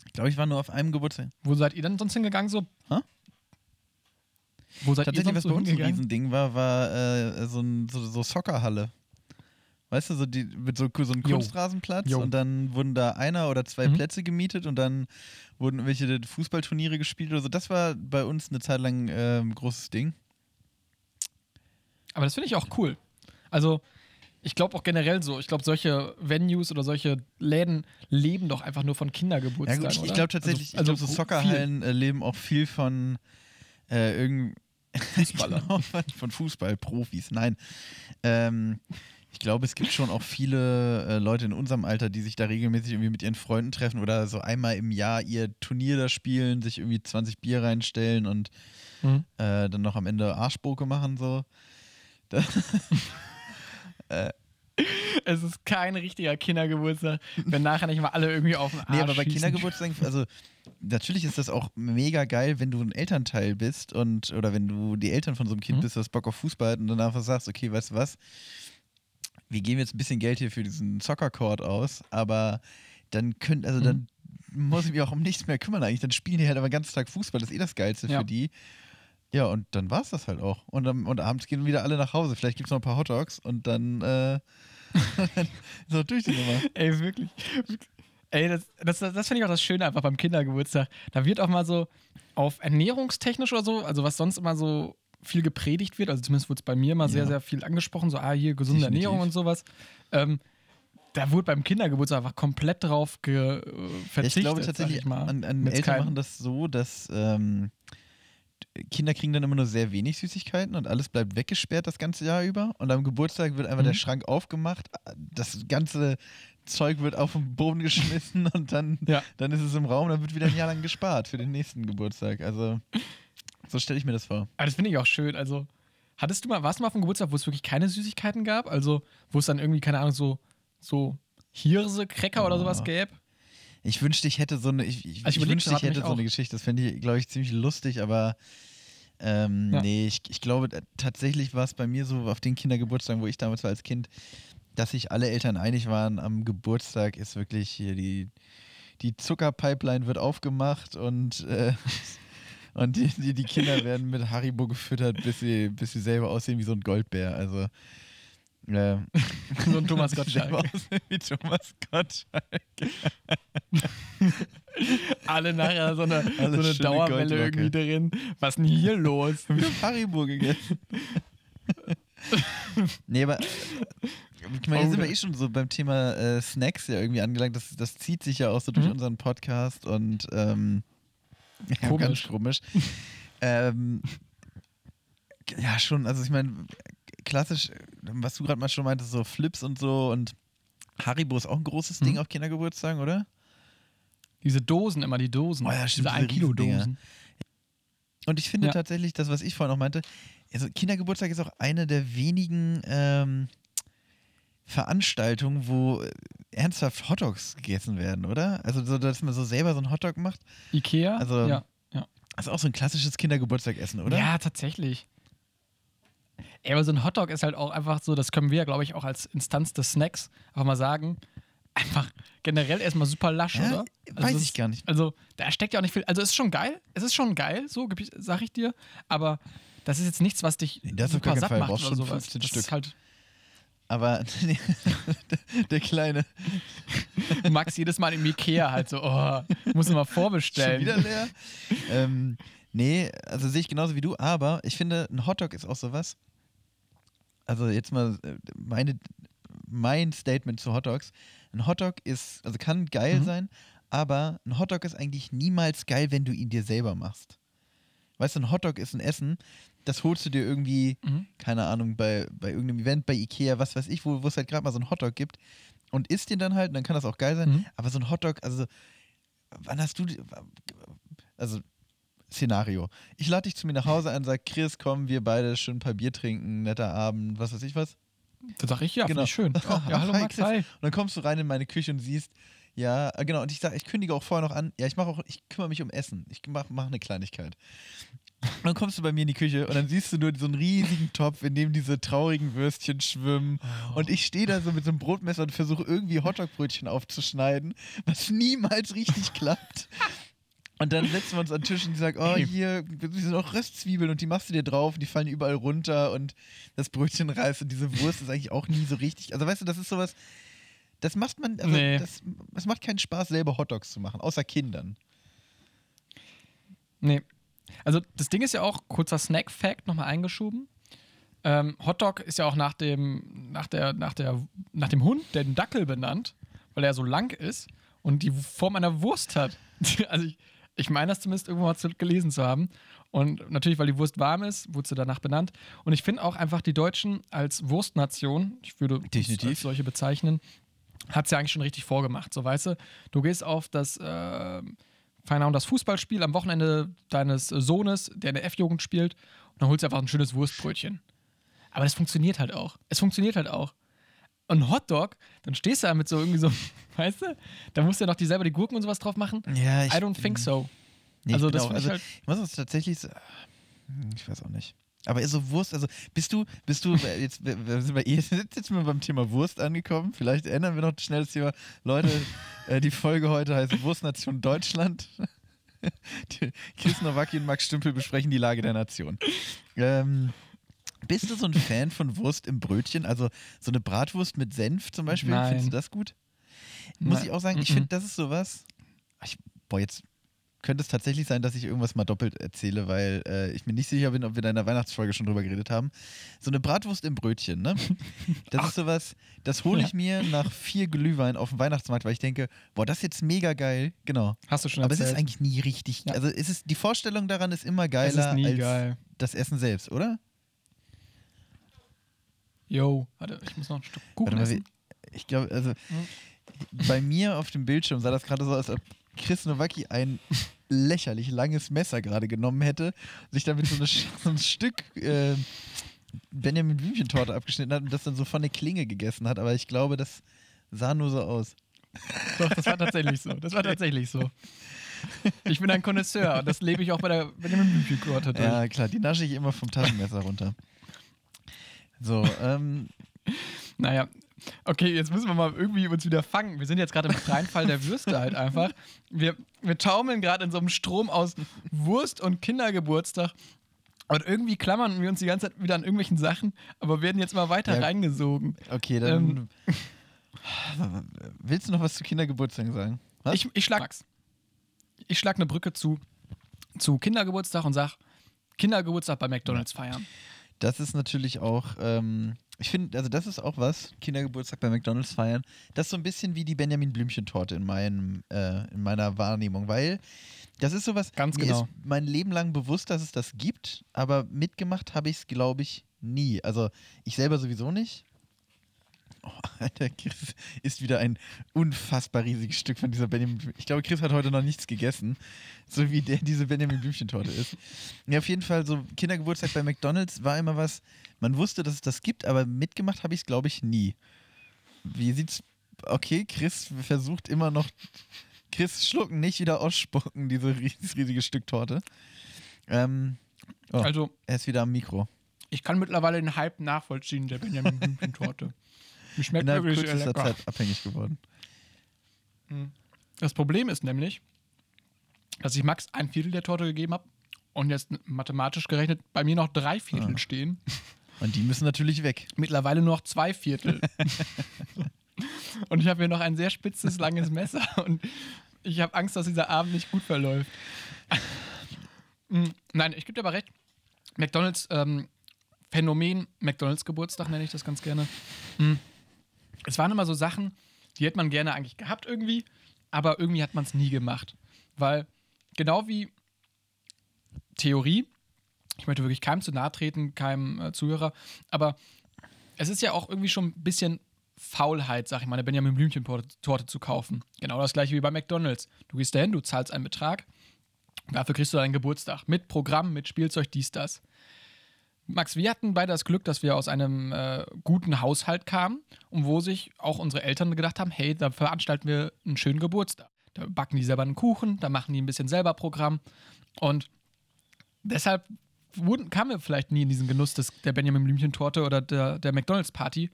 Speaker 2: Ich glaube, ich war nur auf einem Geburtstag.
Speaker 1: Wo seid ihr denn sonst hingegangen? So?
Speaker 2: Hä?
Speaker 1: Wo seid
Speaker 2: Tatsächlich,
Speaker 1: ihr
Speaker 2: was
Speaker 1: sonst
Speaker 2: bei
Speaker 1: so
Speaker 2: uns ein? Riesending war, war äh, so, ein, so, so Soccerhalle. Weißt du, so, die, mit so, so einem
Speaker 1: Jo.
Speaker 2: Kunstrasenplatz
Speaker 1: Jo.
Speaker 2: und dann wurden da einer oder zwei
Speaker 1: Mhm.
Speaker 2: Plätze gemietet und dann wurden irgendwelche Fußballturniere gespielt oder so. Das war bei uns eine Zeit lang äh, ein großes Ding.
Speaker 1: Aber das finde ich auch cool. Also, ich glaube auch generell so. Ich glaube, solche Venues oder solche Läden leben doch einfach nur von
Speaker 2: Ja
Speaker 1: Kindergeburtstagen.
Speaker 2: gut, ich, ich
Speaker 1: oder?
Speaker 2: glaube tatsächlich,
Speaker 1: also,
Speaker 2: ich glaube, so
Speaker 1: viel.
Speaker 2: Soccerhallen äh, leben auch viel von äh, irgend
Speaker 1: Fußballern.
Speaker 2: genau, von, von Fußballprofis. Nein. Ähm, ich glaube, es gibt schon auch viele äh, Leute in unserem Alter, die sich da regelmäßig irgendwie mit ihren Freunden treffen oder so einmal im Jahr ihr Turnier da spielen, sich irgendwie 20 Bier reinstellen und
Speaker 1: Mhm.
Speaker 2: äh, dann noch am Ende Arschboke machen so. Da,
Speaker 1: Es ist kein richtiger Kindergeburtstag, wenn nachher nicht mal alle irgendwie auf den Arsch
Speaker 2: Nee, aber bei. Kindergeburtstagen, also natürlich ist das auch mega geil, wenn du ein Elternteil bist und oder wenn du die Eltern von so einem Kind
Speaker 1: Mhm.
Speaker 2: bist, das Bock auf Fußball hat und dann einfach sagst, okay, weißt du was, wir geben jetzt ein bisschen Geld hier für diesen Soccer-Court aus, aber dann können, also dann
Speaker 1: Mhm.
Speaker 2: muss ich mich auch um nichts mehr kümmern eigentlich. Dann spielen die halt aber den ganzen Tag Fußball, das ist eh das Geilste
Speaker 1: Ja.
Speaker 2: für die. Ja, und dann war es das halt auch. Und, und abends gehen wieder alle nach Hause. Vielleicht gibt es noch ein paar Hotdogs und dann äh, so durch die Nummer.
Speaker 1: Ey, wirklich. Ey, das, das, das finde ich auch das Schöne einfach beim Kindergeburtstag. Da wird auch mal so auf ernährungstechnisch oder so, also was sonst immer so viel gepredigt wird, also zumindest wurde es bei mir immer sehr,
Speaker 2: Ja.
Speaker 1: sehr viel angesprochen, so, ah, hier gesunde
Speaker 2: Definitiv.
Speaker 1: Ernährung und sowas. Ähm, da wurde beim Kindergeburtstag einfach komplett drauf äh, verzichtet.
Speaker 2: ich glaube tatsächlich,
Speaker 1: ich mal.
Speaker 2: an, an Eltern machen das so, dass ähm, Kinder kriegen dann immer nur sehr wenig Süßigkeiten und alles bleibt weggesperrt das ganze Jahr über. Und am Geburtstag wird einfach
Speaker 1: Mhm.
Speaker 2: der Schrank aufgemacht, das ganze Zeug wird auf den Boden geschmissen und dann,
Speaker 1: Ja.
Speaker 2: dann ist es im Raum, dann wird wieder ein Jahr lang gespart für den nächsten Geburtstag. Also so stelle ich mir das vor.
Speaker 1: Aber das finde ich auch schön. Also, hattest du mal, warst du mal auf einem Geburtstag, wo es wirklich keine Süßigkeiten gab? Also, wo es dann irgendwie, keine Ahnung, so, so Hirse, Cracker oder sowas
Speaker 2: Oh.
Speaker 1: gäbe?
Speaker 2: Ich wünschte, ich hätte so eine, ich, ich,
Speaker 1: Also ich
Speaker 2: ich wünschte, ich hätte so eine. Geschichte. Das fände ich, glaube ich, ziemlich lustig, aber ähm,
Speaker 1: Ja.
Speaker 2: nee, ich, ich glaube äh, tatsächlich war es bei mir so auf den Kindergeburtstagen, wo ich damals war als Kind, dass sich alle Eltern einig waren, am Geburtstag ist wirklich hier die, die Zuckerpipeline wird aufgemacht und, äh, und die, die, die Kinder werden mit Haribo gefüttert, bis sie, bis sie selber aussehen wie so ein Goldbär. Also äh,
Speaker 1: So ein Thomas Gottschalk.
Speaker 2: aussehen wie Thomas Gottschalk.
Speaker 1: Alle nachher so eine,
Speaker 2: Alle
Speaker 1: so eine Dauerwelle irgendwie drin. Was ist denn hier los?
Speaker 2: Wir haben Haribo gegessen. nee, aber ich meine, jetzt sind wir eh schon so beim Thema äh, Snacks ja irgendwie angelangt. Das, das zieht sich ja auch so durch
Speaker 1: Mhm.
Speaker 2: unseren Podcast und ähm, ja,
Speaker 1: Komisch.
Speaker 2: ganz komisch. ähm, ja, schon, also ich meine, klassisch, was du gerade mal schon meintest, so Flips und so und Haribo ist auch ein großes Ding
Speaker 1: Mhm.
Speaker 2: auf Kindergeburtstagen, oder?
Speaker 1: Diese Dosen, immer die Dosen.
Speaker 2: Oh ja, stimmt,
Speaker 1: diese
Speaker 2: diese
Speaker 1: 1 Kilo
Speaker 2: Riesendinger.
Speaker 1: Dosen.
Speaker 2: Und ich finde
Speaker 1: Ja.
Speaker 2: tatsächlich, das, was ich vorhin auch meinte, also Kindergeburtstag ist auch eine der wenigen ähm, Veranstaltungen, wo äh, ernsthaft Hotdogs gegessen werden, oder? Also, so, dass man so selber so einen Hotdog macht.
Speaker 1: Ikea?
Speaker 2: Also,
Speaker 1: ja.
Speaker 2: Das ist auch so ein klassisches Kindergeburtstagessen, oder?
Speaker 1: Ja, tatsächlich. Ey, aber so ein Hotdog ist halt auch einfach so, das können wir, glaube ich, auch als Instanz des Snacks einfach mal sagen. Einfach generell erstmal super lasch,
Speaker 2: Ja,
Speaker 1: oder?
Speaker 2: weiß
Speaker 1: das
Speaker 2: ich gar nicht.
Speaker 1: Also, da steckt ja auch nicht viel. Also, es ist schon geil. Es ist schon geil, so sag ich dir. Aber das ist jetzt nichts, was dich
Speaker 2: Nee, das
Speaker 1: super satt
Speaker 2: Fall.
Speaker 1: macht oder
Speaker 2: schon
Speaker 1: sowas.
Speaker 2: 15
Speaker 1: das
Speaker 2: Stück.
Speaker 1: Ist halt,
Speaker 2: Aber der kleine
Speaker 1: Max jedes Mal im Ikea halt so, oh, muss immer
Speaker 2: schon
Speaker 1: vorbestellen.
Speaker 2: wieder leer. ähm, nee, also sehe ich genauso wie du, aber ich finde, ein Hotdog ist auch sowas. Also jetzt mal äh, meine, mein Statement zu Hotdogs. Ein Hotdog ist, also kann geil
Speaker 1: Mhm.
Speaker 2: sein, aber ein Hotdog ist eigentlich niemals geil, wenn du ihn dir selber machst. Weißt du, ein Hotdog ist ein Essen, das holst du dir irgendwie,
Speaker 1: Mhm.
Speaker 2: keine Ahnung, bei, bei irgendeinem Event, bei Ikea, was weiß ich, wo es halt gerade mal so ein Hotdog gibt und isst den dann halt, und dann kann das auch geil sein.
Speaker 1: Mhm.
Speaker 2: Aber so ein Hotdog, also wann hast du, also Szenario. Ich lade dich zu mir nach Hause ein, sag, Chris, komm, wir beide schön ein paar Bier trinken, netter Abend, was weiß ich was.
Speaker 1: Da sag ich ja,
Speaker 2: Genau.
Speaker 1: schön. Oh, ja, hallo Max, hi.
Speaker 2: Und dann kommst du rein in meine Küche und siehst, ja, äh, genau, und ich sage, ich kündige auch vorher noch an, ja, ich mache auch, ich kümmere mich um Essen. Ich mache mach eine Kleinigkeit. Und dann kommst du bei mir in die Küche und dann siehst du nur so einen riesigen Topf, in dem diese traurigen Würstchen schwimmen. Und ich stehe da so mit so einem Brotmesser und versuche irgendwie Hotdog-Brötchen aufzuschneiden, was niemals richtig klappt. Und dann setzen wir uns an den Tisch und die sagt, oh, hier wir sind noch Röstzwiebeln und die machst du dir drauf und die fallen überall runter und das Brötchen reißt und diese Wurst ist eigentlich auch nie so richtig. Also weißt du, das ist sowas, das macht man, also
Speaker 1: Nee.
Speaker 2: das, das macht keinen Spaß, selber Hotdogs zu machen, außer Kindern.
Speaker 1: Nee. Also das Ding ist ja auch, kurzer Snack-Fact nochmal eingeschoben. Ähm, Hotdog ist ja auch nach dem, nach, der, nach, der, nach dem Hund, der den Dackel benannt, weil er so lang ist und die Form einer Wurst hat. also ich, ich meine das zumindest irgendwo mal zu, gelesen zu haben. Und natürlich, weil die Wurst warm ist, wurde sie danach benannt. Und ich finde auch einfach die Deutschen als Wurstnation, ich würde
Speaker 2: Definitiv.
Speaker 1: als solche bezeichnen, hat es ja eigentlich schon richtig vorgemacht. So, weißt du, du gehst auf das, äh, keine Ahnung, das Fußballspiel am Wochenende deines Sohnes, der in der F-Jugend spielt, und dann holst du einfach ein schönes Wurstbrötchen. Aber das funktioniert halt auch. Es funktioniert halt auch. Und ein Hotdog, dann stehst du da mit so irgendwie so, weißt du, da musst du ja noch die selber die Gurken und sowas drauf machen.
Speaker 2: Ja,
Speaker 1: I don't think so.
Speaker 2: Nee,
Speaker 1: Also
Speaker 2: ich
Speaker 1: das
Speaker 2: auch,
Speaker 1: ich
Speaker 2: also,
Speaker 1: halt-
Speaker 2: ich muss es tatsächlich, so- hm, ich weiß auch nicht. Aber so Wurst, also bist du, bist du, äh, jetzt wir- wir sind wir eh- sind jetzt mal beim Thema Wurst angekommen. Vielleicht ändern wir noch schnell das Thema. Leute, äh, die Folge heute heißt Wurstnation Deutschland. Chris Nowacki und Max Stümpel besprechen die Lage der Nation. Ähm, bist du so ein Fan von Wurst im Brötchen? Also so eine Bratwurst mit Senf zum Beispiel?
Speaker 1: Nein.
Speaker 2: Findest du das gut? Muss
Speaker 1: Nein.
Speaker 2: ich auch sagen, ich
Speaker 1: Mhm.
Speaker 2: finde, das ist sowas. Ich, boah, jetzt könnte es tatsächlich sein, dass ich irgendwas mal doppelt erzähle, weil äh, ich mir nicht sicher bin, ob wir da in der Weihnachtsfolge schon drüber geredet haben. So eine Bratwurst im Brötchen, ne? Das ist sowas, das hole ich mir nach vier Glühwein auf dem Weihnachtsmarkt, weil ich denke, boah, das ist jetzt mega geil. Genau.
Speaker 1: Hast du schon
Speaker 2: Aber es ist
Speaker 1: erzählt.
Speaker 2: eigentlich nie richtig.
Speaker 1: Ja.
Speaker 2: Also es ist, die Vorstellung daran ist immer geiler
Speaker 1: ist
Speaker 2: als
Speaker 1: geil.
Speaker 2: das Essen selbst, oder?
Speaker 1: Yo, warte, ich muss noch ein Stück Kuchen
Speaker 2: mal,
Speaker 1: essen.
Speaker 2: ich glaube, also bei mir auf dem Bildschirm sah das gerade so aus, als ob Chris Nowacki ein lächerlich langes Messer gerade genommen hätte, sich damit so, eine, so ein Stück äh, Benjamin Blümchen-Torte abgeschnitten hat und das dann so von der Klinge gegessen hat. Aber ich glaube, das sah nur so aus.
Speaker 1: Doch, das war tatsächlich so. Das war tatsächlich so. Ich bin ein Connoisseur und das lebe ich auch bei der Benjamin Blümchen-Korte. durch.
Speaker 2: Ja, klar, die nasche ich immer vom Taschenmesser runter. So, ähm,
Speaker 1: Naja, okay, jetzt müssen wir mal irgendwie uns wieder fangen. Wir sind jetzt gerade im freien Fall der Würste halt einfach. Wir, wir taumeln gerade in so einem Strom aus Wurst und Kindergeburtstag. Und irgendwie klammern wir uns die ganze Zeit wieder an irgendwelchen Sachen, aber werden jetzt mal weiter
Speaker 2: Ja.
Speaker 1: reingesogen.
Speaker 2: okay, dann. Willst du noch was zu Kindergeburtstagen sagen? Was?
Speaker 1: Ich, ich schlag Max. Ich schlag eine Brücke zu, zu Kindergeburtstag und sag, Kindergeburtstag bei McDonalds feiern.
Speaker 2: Das ist natürlich auch, ähm, ich finde, also das ist auch was, Kindergeburtstag bei McDonalds feiern. Das ist so ein bisschen wie die Benjamin Blümchen-Torte in, meinem, äh, in meiner Wahrnehmung, weil das ist sowas,
Speaker 1: Ganz
Speaker 2: mir
Speaker 1: genau.
Speaker 2: ist mein Leben lang bewusst, dass es das gibt, aber mitgemacht habe ich es, glaube ich, nie. Also ich selber sowieso nicht. Oh, Alter, Chris isst wieder ein unfassbar riesiges Stück von dieser Benjamin Blümchen. Ich glaube, Chris hat heute noch nichts gegessen, so wie der diese Benjamin Blümchen-Torte ist. Ja, auf jeden Fall, so Kindergeburtstag bei McDonalds war immer was, man wusste, dass es das gibt, aber mitgemacht habe ich es, glaube ich, nie. Wie sieht's? Okay, Chris versucht immer noch. Chris schlucken, nicht wieder ausspucken, diese ries- riesige Stück Torte. Ähm, oh,
Speaker 1: Also,
Speaker 2: er ist wieder am Mikro.
Speaker 1: ich kann mittlerweile den Hype nachvollziehen, der Benjamin Blümchen-Torte. Schmeckt
Speaker 2: Innerhalb
Speaker 1: wirklich
Speaker 2: kürzester
Speaker 1: lecker.
Speaker 2: Zeit abhängig geworden.
Speaker 1: Das Problem ist nämlich, dass ich Max ein Viertel der Torte gegeben habe und jetzt mathematisch gerechnet bei mir noch drei Viertel
Speaker 2: Ah.
Speaker 1: stehen.
Speaker 2: Und die müssen natürlich weg.
Speaker 1: Mittlerweile nur noch zwei Viertel. und ich habe hier noch ein sehr spitzes, langes Messer und ich habe Angst, dass dieser Abend nicht gut verläuft. Mm, Nein, ich gebe dir aber recht. McDonalds ähm, Phänomen, McDonalds Geburtstag nenne ich das ganz gerne. Mm. Es waren immer so Sachen, die hätte man gerne eigentlich gehabt irgendwie, aber irgendwie hat man es nie gemacht. Weil genau wie Theorie, ich möchte wirklich keinem zu nahe treten, keinem äh, Zuhörer, aber es ist ja auch irgendwie schon ein bisschen Faulheit, sag ich mal, eine Benjamin Blümchen-Torte zu kaufen. Genau das gleiche wie bei McDonalds. Du gehst dahin, du zahlst einen Betrag, dafür kriegst du deinen Geburtstag. Mit Programm, mit Spielzeug, dies, das. Max, wir hatten beide das Glück, dass wir aus einem äh, guten Haushalt kamen und wo sich auch unsere Eltern gedacht haben, hey, da veranstalten wir einen schönen Geburtstag. Da backen die selber einen Kuchen, da machen die ein bisschen selber Programm und deshalb wurden, kamen wir vielleicht nie in diesen Genuss des, der Benjamin Blümchen-Torte oder der, der McDonalds-Party,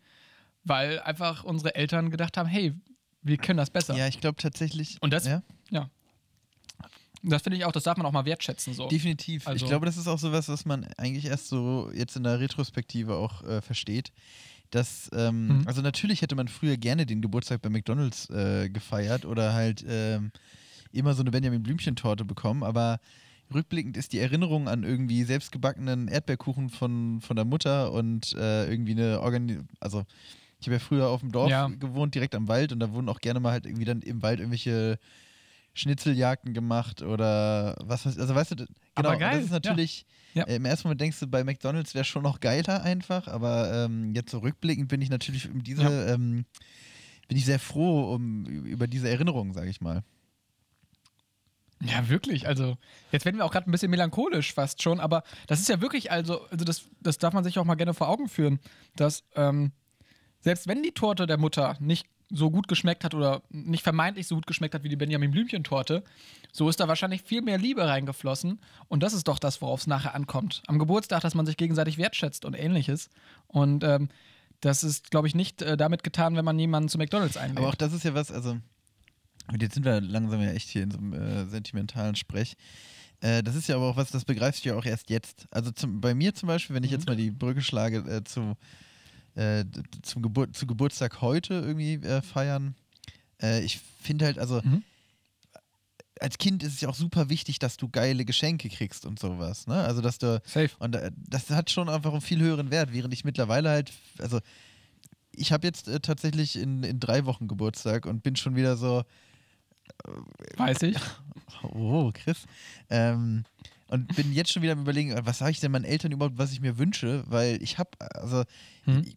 Speaker 1: weil einfach unsere Eltern gedacht haben, hey, wir können das besser.
Speaker 2: Ja, ich glaube tatsächlich.
Speaker 1: Und das-
Speaker 2: Ja,
Speaker 1: Ja. Das finde ich auch, das darf man auch mal wertschätzen. So.
Speaker 2: definitiv.
Speaker 1: Also-
Speaker 2: ich glaube, das ist auch sowas, was man eigentlich erst so jetzt in der Retrospektive auch äh, versteht. Dass, ähm,
Speaker 1: Mhm.
Speaker 2: also natürlich hätte man früher gerne den Geburtstag bei McDonalds äh, gefeiert oder halt ähm, immer so eine Benjamin Blümchen-Torte bekommen, aber rückblickend ist die Erinnerung an irgendwie selbstgebackenen Erdbeerkuchen von, von der Mutter und äh, irgendwie eine Organi also ich habe ja früher auf dem Dorf
Speaker 1: Ja.
Speaker 2: gewohnt, direkt am Wald und da wurden auch gerne mal halt irgendwie dann im Wald irgendwelche Schnitzeljagden gemacht oder was weiß also weißt du, genau,
Speaker 1: Aber geil,
Speaker 2: das ist
Speaker 1: ja.
Speaker 2: natürlich,
Speaker 1: Ja.
Speaker 2: äh, im ersten Moment denkst du, bei McDonalds wäre schon noch geiler einfach, aber ähm, jetzt so rückblickend bin ich natürlich um diese,
Speaker 1: Ja.
Speaker 2: ähm, bin ich sehr froh um, über diese Erinnerungen, sage ich mal.
Speaker 1: Ja, wirklich. Also, jetzt werden wir auch gerade ein bisschen melancholisch fast schon, aber das ist ja wirklich, also, also das, das darf man sich auch mal gerne vor Augen führen, dass ähm, selbst wenn die Torte der Mutter nicht so gut geschmeckt hat oder nicht vermeintlich so gut geschmeckt hat wie die Benjamin Blümchen-Torte, so ist da wahrscheinlich viel mehr Liebe reingeflossen. Und das ist doch das, worauf es nachher ankommt. Am Geburtstag, dass man sich gegenseitig wertschätzt und ähnliches. Und ähm, das ist, glaube ich, nicht äh, damit getan, wenn man jemanden zu McDonalds einlädt.
Speaker 2: Aber auch das ist ja was, also, und jetzt sind wir langsam ja echt hier in so einem äh, sentimentalen Sprech. Äh, das ist ja aber auch was, das begreifst du ja auch erst jetzt. Also zum, bei mir zum Beispiel, wenn ich jetzt mal die Brücke schlage äh, zu, äh, zum Gebur zu Geburtstag heute irgendwie äh, feiern, äh, ich finde halt, also
Speaker 1: Mhm.
Speaker 2: als Kind ist es ja auch super wichtig, dass du geile Geschenke kriegst und sowas. Ne? Also dass du
Speaker 1: Safe.
Speaker 2: und äh, das hat schon einfach einen viel höheren Wert, während ich mittlerweile halt, also ich habe jetzt äh, tatsächlich in, in drei Wochen Geburtstag und bin schon wieder so,
Speaker 1: Weiß ich.
Speaker 2: oh, Chris, ähm, und bin jetzt schon wieder am überlegen, was sage ich denn meinen Eltern überhaupt, was ich mir wünsche, weil ich habe, also
Speaker 1: Mhm.
Speaker 2: ich,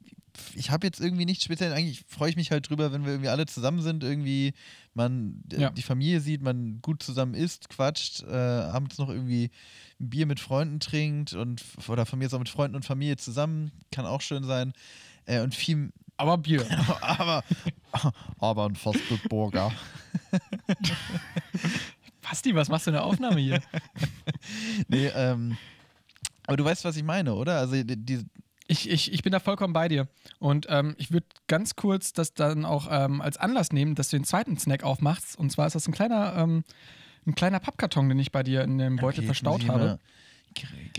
Speaker 2: ich habe jetzt irgendwie nichts speziell, eigentlich freue ich mich halt drüber, wenn wir irgendwie alle zusammen sind, irgendwie man äh,
Speaker 1: Ja.
Speaker 2: die Familie sieht, man gut zusammen isst, quatscht, äh, abends noch irgendwie ein Bier mit Freunden trinkt und oder von mir ist auch mit Freunden und Familie zusammen, kann auch schön sein. Äh, und viel,
Speaker 1: Aber Bier.
Speaker 2: aber, aber ein Fastfood-Burger.
Speaker 1: Basti, was machst du in der Aufnahme hier?
Speaker 2: Nee, ähm, aber du weißt, was ich meine, oder? Also die, die
Speaker 1: Ich, ich, ich bin da vollkommen bei dir. Und ähm, ich würde ganz kurz das dann auch ähm, als Anlass nehmen, dass du den zweiten Snack aufmachst. Und zwar ist das ein kleiner, ähm, ein kleiner Pappkarton, den ich bei dir in dem Beutel
Speaker 2: Okay,
Speaker 1: verstaut habe.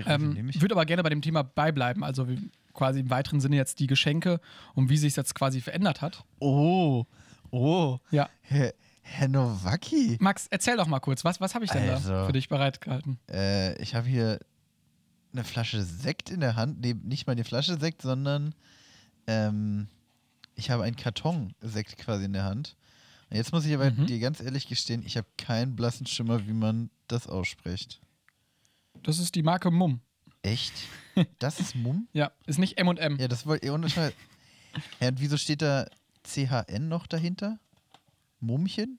Speaker 1: Ähm, würde aber gerne bei dem Thema beibleiben. Also quasi im weiteren Sinne jetzt die Geschenke und wie sich jetzt quasi verändert hat.
Speaker 2: Oh, oh,
Speaker 1: Ja.
Speaker 2: Herr, Herr Nowacki.
Speaker 1: Max, erzähl doch mal kurz, was, was habe ich denn
Speaker 2: Also.
Speaker 1: da für dich bereitgehalten?
Speaker 2: Äh, ich habe hier eine Flasche Sekt in der Hand. Nee, nicht mal eine Flasche Sekt, sondern ähm, ich habe einen Karton Sekt quasi in der Hand. Und jetzt muss ich aber
Speaker 1: Mhm.
Speaker 2: dir ganz ehrlich gestehen, ich habe keinen blassen Schimmer, wie man das ausspricht.
Speaker 1: Das ist die Marke Mumm.
Speaker 2: Echt? Das ist Mumm?
Speaker 1: Ja, ist nicht M&M.
Speaker 2: Ja, das wollte ihr unterscheiden. Ja, und wieso steht da CHN noch dahinter? Mummchen?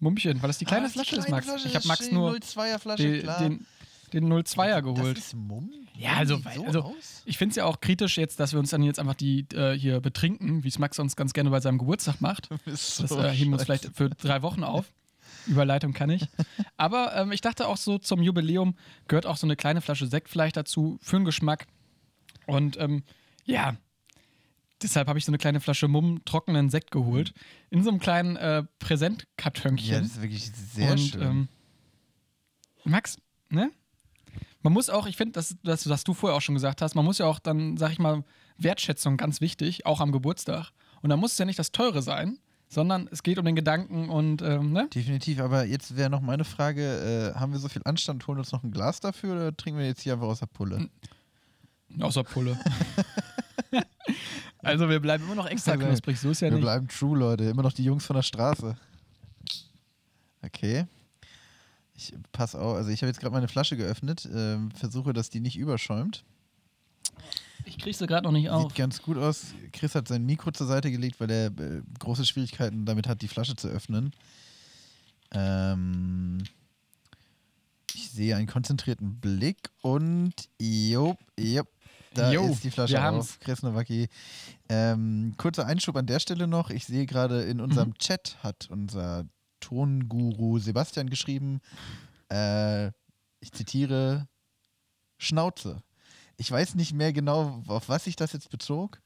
Speaker 1: Mummchen, weil das die kleine
Speaker 2: Ah, das
Speaker 1: Flasche ist,
Speaker 2: kleine
Speaker 1: Max.
Speaker 2: Flasche,
Speaker 1: ich
Speaker 2: das
Speaker 1: habe Max nur
Speaker 2: 02er Flasche,
Speaker 1: den,
Speaker 2: klar.
Speaker 1: den, den 02er geholt.
Speaker 2: Das ist Mumm?
Speaker 1: Ja, also,
Speaker 2: so
Speaker 1: also ich finde es ja auch kritisch jetzt, dass wir uns dann jetzt einfach die äh, hier betrinken, wie es Max sonst ganz gerne bei seinem Geburtstag macht.
Speaker 2: Ist
Speaker 1: Das
Speaker 2: so
Speaker 1: äh, heben wir uns vielleicht für drei Wochen auf. Überleitung kann ich. Aber ähm, ich dachte auch so, zum Jubiläum gehört auch so eine kleine Flasche Sekt vielleicht dazu, für den Geschmack. Und ähm, ja, deshalb habe ich so eine kleine Flasche Mumm trockenen Sekt geholt. In so einem kleinen äh, Präsentkartönchen.
Speaker 2: Ja, das ist wirklich sehr
Speaker 1: und,
Speaker 2: schön.
Speaker 1: Ähm, Max, ne? Man muss auch, ich finde, das, das, was du vorher auch schon gesagt hast, man muss ja auch dann, sag ich mal, Wertschätzung ganz wichtig, auch am Geburtstag. Und da muss es ja nicht das Teure sein, sondern es geht um den Gedanken und, ähm, ne?
Speaker 2: Definitiv, aber jetzt wäre noch meine Frage: äh, Haben wir so viel Anstand, holen uns noch ein Glas dafür oder trinken wir jetzt hier einfach aus der Pulle?
Speaker 1: Außer Pulle. also wir bleiben immer noch extra
Speaker 2: Also,
Speaker 1: knusprig, so ist ja
Speaker 2: wir
Speaker 1: nicht.
Speaker 2: bleiben true, Leute. Immer noch die Jungs von der Straße. Okay. Ich pass auf, also ich habe jetzt gerade meine Flasche geöffnet, ähm, versuche, dass die nicht überschäumt.
Speaker 1: Ich krieg sie gerade noch nicht auf.
Speaker 2: Sieht ganz gut aus. Chris hat sein Mikro zur Seite gelegt, weil er äh, große Schwierigkeiten damit hat, die Flasche zu öffnen. Ähm, ich sehe einen konzentrierten Blick und jo, jo, da
Speaker 1: Jo,
Speaker 2: ist die Flasche
Speaker 1: wir
Speaker 2: auf.
Speaker 1: haben's.
Speaker 2: Chris Nowacki. Ähm, kurzer Einschub an der Stelle noch. Ich sehe gerade in unserem
Speaker 1: Mhm.
Speaker 2: Chat hat unser Tonguru Sebastian geschrieben, äh, ich zitiere, Schnauze. Ich weiß nicht mehr genau, auf was sich das jetzt bezog.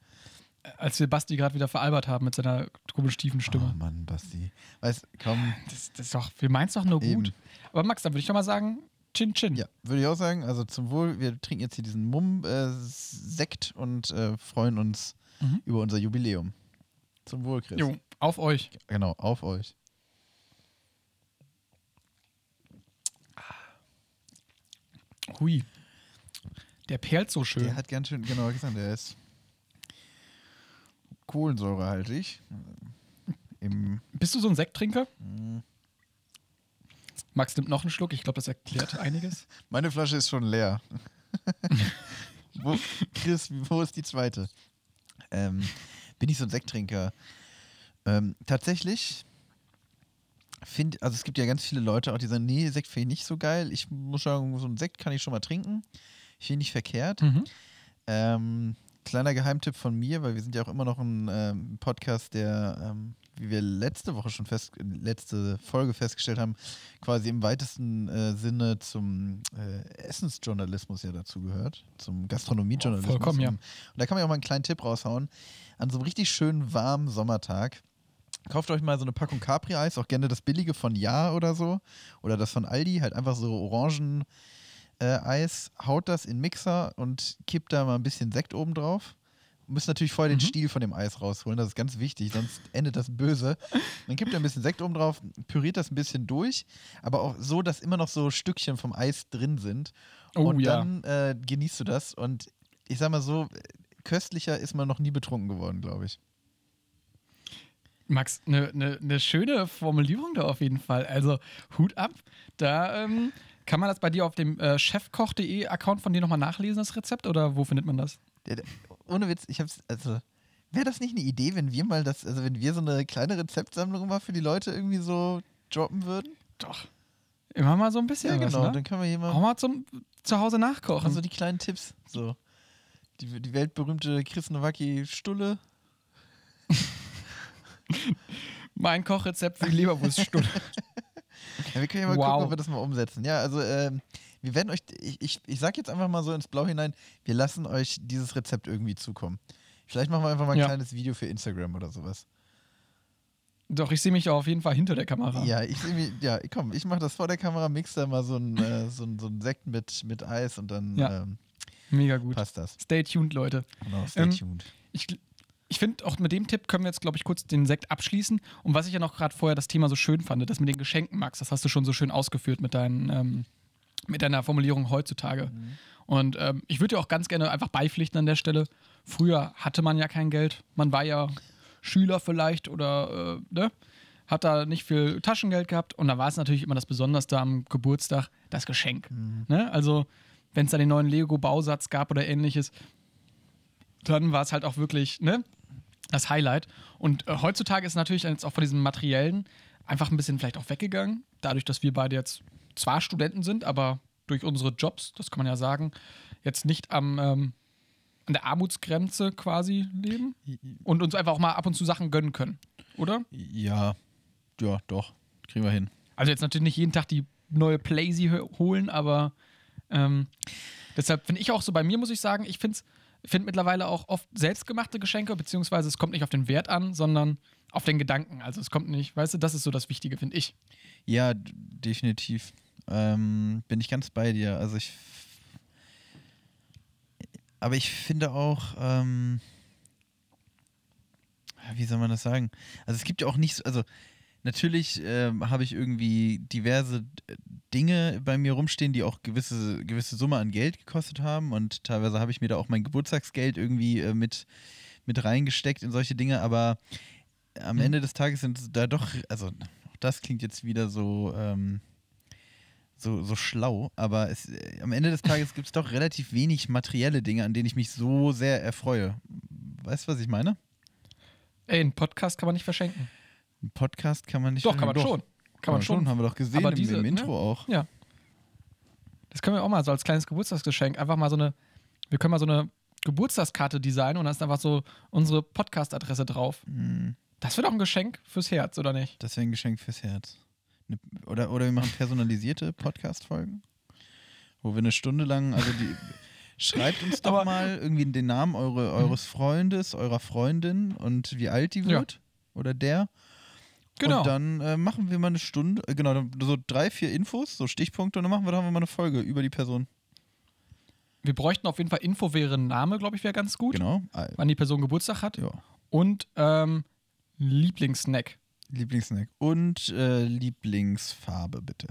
Speaker 1: Als wir Basti gerade wieder veralbert haben mit seiner komisch tiefen
Speaker 2: Oh
Speaker 1: Stimme.
Speaker 2: Mann, Basti. Weiß, komm.
Speaker 1: Das, das ist doch, wir meinen es doch nur gut.
Speaker 2: Eben.
Speaker 1: Aber Max, dann würde ich doch mal sagen, Chin Chin.
Speaker 2: Ja, würde ich auch sagen. Also zum Wohl, wir trinken jetzt hier diesen Mumm-Sekt und äh, freuen uns
Speaker 1: Mhm.
Speaker 2: über unser Jubiläum. Zum Wohl, Chris.
Speaker 1: Jo, auf euch.
Speaker 2: Genau, auf euch.
Speaker 1: Hui. Der perlt so schön.
Speaker 2: Der hat ganz schön, genau gesagt, der ist kohlensäurehaltig. Im,
Speaker 1: Bist du so ein Sekttrinker?
Speaker 2: Mhm.
Speaker 1: Max nimmt noch einen Schluck. Ich glaube, das erklärt einiges.
Speaker 2: meine Flasche ist schon leer. wo, Chris, wo ist die zweite? Ähm, bin ich so ein Sekttrinker? Ähm, tatsächlich finde, also es gibt ja ganz viele Leute auch, die sagen, nee, Sekt finde ich nicht so geil. Ich muss sagen, so einen Sekt kann ich schon mal trinken. Ich finde nicht verkehrt.
Speaker 1: Mhm.
Speaker 2: Ähm, kleiner Geheimtipp von mir, weil wir sind ja auch immer noch ein ähm, Podcast, der, ähm, wie wir letzte Woche schon fest, letzte Folge festgestellt haben, quasi im weitesten äh, Sinne zum äh, Essensjournalismus ja dazu gehört, zum Gastronomiejournalismus.
Speaker 1: Vollkommen, ja.
Speaker 2: Und da kann man ja auch mal einen kleinen Tipp raushauen. An so einem richtig schönen warmen Sommertag Kauft euch mal so eine Packung Capri-Eis, auch gerne das billige von Ja oder so. Oder das von Aldi, halt einfach so Orangen, äh, Eis, haut das in Mixer und kippt da mal ein bisschen Sekt oben drauf. Müsst natürlich vorher
Speaker 1: Mhm.
Speaker 2: den Stiel von dem Eis rausholen, das ist ganz wichtig, sonst endet das böse. Dann kippt ihr ein bisschen Sekt oben drauf, püriert das ein bisschen durch, aber auch so, dass immer noch so Stückchen vom Eis drin sind.
Speaker 1: Oh
Speaker 2: und
Speaker 1: ja.
Speaker 2: dann äh, genießt du das. Und ich sag mal so, köstlicher ist man noch nie betrunken geworden, glaube ich.
Speaker 1: Max, eine ne, ne schöne Formulierung da auf jeden Fall. Also Hut ab. Da ähm, kann man das bei dir auf dem äh, chefkoch.de Account von dir nochmal nachlesen, das Rezept? Oder wo findet man das?
Speaker 2: Ohne Witz, ich hab's, also, wäre das nicht eine Idee, wenn wir mal das, also wenn wir so eine kleine Rezeptsammlung mal für die Leute irgendwie so droppen würden?
Speaker 1: Doch. Immer mal so ein bisschen
Speaker 2: Ja,
Speaker 1: was,
Speaker 2: genau,
Speaker 1: ne?
Speaker 2: dann können wir hier
Speaker 1: Auch
Speaker 2: mal,
Speaker 1: mal zum zu Hause nachkochen.
Speaker 2: mal so die kleinen Tipps, so. Die, die weltberühmte Chris Nowacki Stulle,
Speaker 1: Mein Kochrezept für die Leberwurststunde.
Speaker 2: Ja, wir können ja mal
Speaker 1: Wow.
Speaker 2: gucken, ob wir das mal umsetzen. Ja, also ähm, wir werden euch, ich, ich, ich sag jetzt einfach mal so ins Blau hinein, wir lassen euch dieses Rezept irgendwie zukommen. Vielleicht machen wir einfach mal ein
Speaker 1: Ja.
Speaker 2: kleines Video für Instagram oder sowas.
Speaker 1: Doch, ich sehe mich auch auf jeden Fall hinter der Kamera.
Speaker 2: Ja, ich seh mich, ja, komm, ich mache das vor der Kamera, mix da mal so ein, äh, so ein, so ein Sekt mit, mit Eis und dann
Speaker 1: Ja.
Speaker 2: ähm,
Speaker 1: Mega gut.
Speaker 2: passt das.
Speaker 1: Stay tuned, Leute.
Speaker 2: Genau, stay
Speaker 1: Ähm,
Speaker 2: tuned.
Speaker 1: Ich, ich finde, auch mit dem Tipp können wir jetzt, glaube ich, kurz den Sekt abschließen. Und was ich ja noch gerade vorher das Thema so schön fand, das mit den Geschenken, Max, das hast du schon so schön ausgeführt mit, deinen, ähm, mit deiner Formulierung heutzutage. Und ähm, ich würde dir auch ganz gerne einfach beipflichten an der Stelle. Früher hatte man ja kein Geld. Man war ja Schüler vielleicht oder äh, ne? hat da nicht viel Taschengeld gehabt. Und da war es natürlich immer das Besonderste am Geburtstag, das Geschenk. Ne? Also, wenn es da den neuen Lego-Bausatz gab oder ähnliches, dann war es halt auch wirklich ne, das Highlight. Und äh, heutzutage ist natürlich jetzt auch von diesem Materiellen einfach ein bisschen vielleicht auch weggegangen. Dadurch, dass wir beide jetzt zwar Studenten sind, aber durch unsere Jobs, das kann man ja sagen, jetzt nicht am, ähm, an der Armutsgrenze quasi leben und uns einfach auch mal ab und zu Sachen gönnen können, oder?
Speaker 2: Ja, ja, doch. Kriegen wir hin.
Speaker 1: Also jetzt natürlich nicht jeden Tag die neue Playsee hö- holen, aber ähm, deshalb finde ich auch so bei mir, muss ich sagen, ich finde find mittlerweile auch oft selbstgemachte Geschenke, beziehungsweise es kommt nicht auf den Wert an, sondern auf den Gedanken. Also es kommt nicht, weißt du, das ist so das Wichtige, finde ich.
Speaker 2: Ja, definitiv. Ähm, bin ich ganz bei dir. Also ich. Aber ich finde auch, ähm, wie soll man das sagen? Also es gibt ja auch nicht, so- also natürlich ähm, habe ich irgendwie diverse äh, Dinge bei mir rumstehen, die auch gewisse, gewisse Summe an Geld gekostet haben und teilweise habe ich mir da auch mein Geburtstagsgeld irgendwie äh, mit, mit reingesteckt in solche Dinge, aber am
Speaker 1: Mhm.
Speaker 2: Ende des Tages sind es da doch, also auch das klingt jetzt wieder so, ähm, so, so schlau, aber es, äh, am Ende des Tages gibt es doch relativ wenig materielle Dinge, an denen ich mich so sehr erfreue. Weißt du, was ich meine?
Speaker 1: Ey, einen Podcast kann man nicht verschenken.
Speaker 2: Ein Podcast kann man nicht.
Speaker 1: Doch, kann man schon. Kann man schon.
Speaker 2: Haben wir doch gesehen
Speaker 1: Aber
Speaker 2: im,
Speaker 1: diese,
Speaker 2: im
Speaker 1: ne?
Speaker 2: Intro auch.
Speaker 1: Ja. Das können wir auch mal so als kleines Geburtstagsgeschenk einfach mal so eine, wir können mal so eine Geburtstagskarte designen und da ist einfach so unsere Podcast-Adresse drauf.
Speaker 2: Hm,
Speaker 1: Das wird auch ein Geschenk fürs Herz, oder nicht?
Speaker 2: Das wäre ein Geschenk fürs Herz. Oder, oder wir machen personalisierte Podcast-Folgen, wo wir eine Stunde lang, also die. Schreibt uns doch mal irgendwie den Namen eure, eures Freundes, eurer Freundin und wie alt die
Speaker 1: Ja.
Speaker 2: wird. Oder der.
Speaker 1: Genau.
Speaker 2: Und dann äh, machen wir mal eine Stunde, äh, genau, so drei, vier Infos, so Stichpunkte, und dann machen wir, dann haben wir mal eine Folge über die Person.
Speaker 1: Wir bräuchten auf jeden Fall Info, wäre ein Name, glaube ich, wäre ganz gut.
Speaker 2: Genau.
Speaker 1: Wann die Person Geburtstag hat.
Speaker 2: Ja.
Speaker 1: Und ähm, Lieblingssnack.
Speaker 2: Lieblingssnack. Und äh, Lieblingsfarbe, bitte.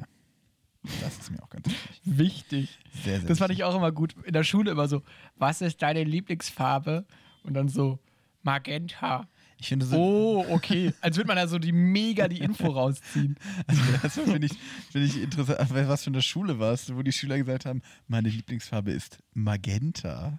Speaker 2: Das ist mir auch ganz wichtig.
Speaker 1: Wichtig.
Speaker 2: Sehr, sehr
Speaker 1: Das fand
Speaker 2: wichtig.
Speaker 1: ich auch immer gut. In der Schule immer so, was ist deine Lieblingsfarbe? Und dann so, Magenta.
Speaker 2: Ich finde so,
Speaker 1: Oh, okay. Als würde man da so die mega die Info rausziehen.
Speaker 2: das finde ich, find ich interessant, was für eine Schule warst du, wo die Schüler gesagt haben, meine Lieblingsfarbe ist Magenta.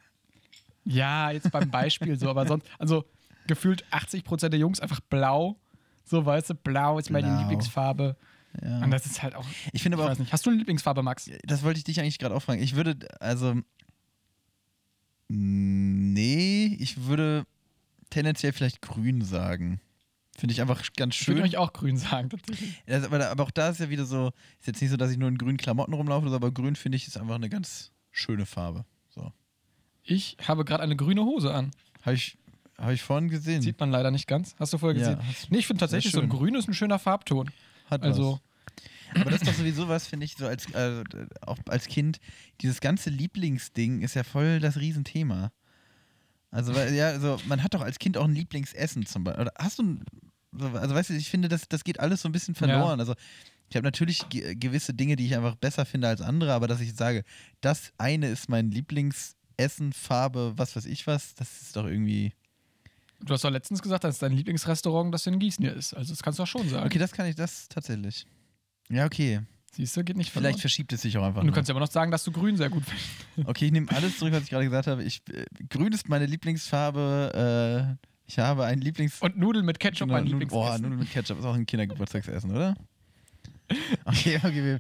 Speaker 1: Ja, jetzt beim Beispiel so, aber sonst, also gefühlt 80% der Jungs einfach blau. So, weißt du, blau ist meine
Speaker 2: Blau.
Speaker 1: Lieblingsfarbe.
Speaker 2: Ja.
Speaker 1: Und das ist halt auch.
Speaker 2: Ich finde
Speaker 1: Ich
Speaker 2: aber auch,
Speaker 1: weiß nicht. Hast du eine Lieblingsfarbe, Max?
Speaker 2: das wollte ich dich eigentlich gerade auch fragen. Ich würde, also, nee, ich würde tendenziell vielleicht grün sagen. Finde ich einfach ganz
Speaker 1: Ich würde
Speaker 2: schön.
Speaker 1: euch auch grün sagen, tatsächlich.
Speaker 2: Das, aber, aber auch da ist ja wieder so, ist jetzt nicht so, dass ich nur in grünen Klamotten rumlaufe, aber grün finde ich ist einfach eine ganz schöne Farbe. So.
Speaker 1: Ich habe gerade eine grüne Hose an.
Speaker 2: Habe ich, hab ich vorhin gesehen.
Speaker 1: Sieht man leider nicht ganz. Hast du vorher
Speaker 2: Ja,
Speaker 1: gesehen?
Speaker 2: hast-
Speaker 1: nee, ich finde tatsächlich so ein grün ist ein schöner Farbton.
Speaker 2: Hat
Speaker 1: Also,
Speaker 2: was. Aber das ist doch sowieso was, finde ich, so als, äh, auch als Kind. Dieses ganze Lieblingsding ist ja voll das Riesenthema. Also, weil, ja, also man hat doch als Kind auch ein Lieblingsessen zum Beispiel. Oder hast du ein, so, also weißt du, ich finde, das, das geht alles so ein bisschen verloren. Also ich habe natürlich ge gewisse Dinge, die ich einfach besser finde als andere, aber dass ich sage, das eine ist mein Lieblingsessen, Farbe, was weiß ich was, das ist doch irgendwie.
Speaker 1: Du hast doch letztens gesagt, dass dein Lieblingsrestaurant das in Gießen hier ist. Also, das kannst du auch schon sagen.
Speaker 2: Okay, das kann ich, das tatsächlich. Ja, okay.
Speaker 1: Siehst du, geht nicht
Speaker 2: Vielleicht
Speaker 1: verloren.
Speaker 2: verschiebt es sich auch einfach.
Speaker 1: Und du
Speaker 2: nur.
Speaker 1: kannst ja immer noch sagen, dass du grün sehr gut findest.
Speaker 2: Okay, ich nehme alles zurück, was ich gerade gesagt habe. Ich, äh, grün ist meine Lieblingsfarbe. Äh, ich habe ein Lieblings...
Speaker 1: Und Nudeln mit Ketchup mein
Speaker 2: Nudel- Boah,
Speaker 1: Lieblingsessen.
Speaker 2: Nudeln mit Ketchup ist auch ein Kindergeburtstagsessen, oder? Okay, okay.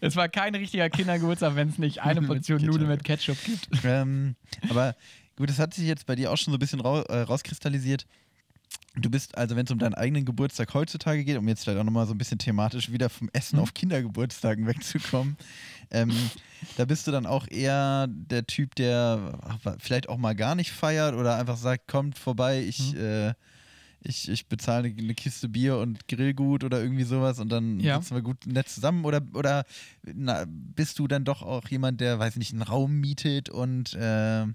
Speaker 1: Es war kein richtiger Kindergeburtstag, wenn es nicht eine
Speaker 2: Nudeln
Speaker 1: Portion. Nudeln mit Ketchup gibt.
Speaker 2: ähm, aber gut, das hat sich jetzt bei dir auch schon so ein bisschen rau äh, rauskristallisiert. Du bist, also wenn es um deinen eigenen Geburtstag heutzutage geht, um jetzt vielleicht auch nochmal so ein bisschen thematisch wieder vom Essen
Speaker 1: Mhm.
Speaker 2: auf Kindergeburtstagen wegzukommen, ähm, da bist du dann auch eher der Typ, der vielleicht auch mal gar nicht feiert oder einfach sagt, kommt vorbei, ich,
Speaker 1: Mhm.
Speaker 2: äh, ich, ich bezahle eine, Kiste Bier und Grillgut oder irgendwie sowas und dann
Speaker 1: Ja.
Speaker 2: sitzen wir gut nett zusammen oder, oder na, bist du dann doch auch jemand, der, weiß nicht, einen Raum mietet und äh,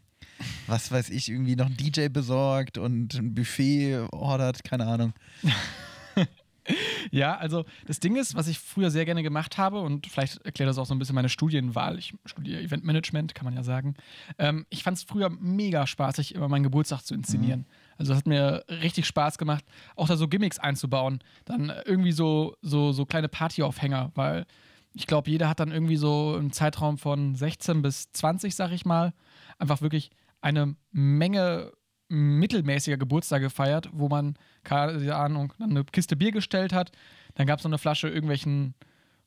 Speaker 2: was weiß ich, irgendwie noch einen DJ besorgt und ein Buffet ordert, keine Ahnung.
Speaker 1: Ja, also das Ding ist, was ich früher sehr gerne gemacht habe, und vielleicht erklärt das auch so ein bisschen meine Studienwahl. Ich studiere Eventmanagement, kann man ja sagen. Ähm, ich fand es früher mega spaßig, immer meinen Geburtstag zu inszenieren. Also das hat mir richtig Spaß gemacht, auch da so Gimmicks einzubauen. Dann irgendwie so, so, so kleine Partyaufhänger, weil ich glaube, jeder hat dann irgendwie so im Zeitraum von 16 bis 20, sag ich mal, einfach wirklich eine Menge mittelmäßiger Geburtstage gefeiert, wo man, keine Ahnung, eine Kiste Bier gestellt hat, dann gab es noch eine Flasche irgendwelchen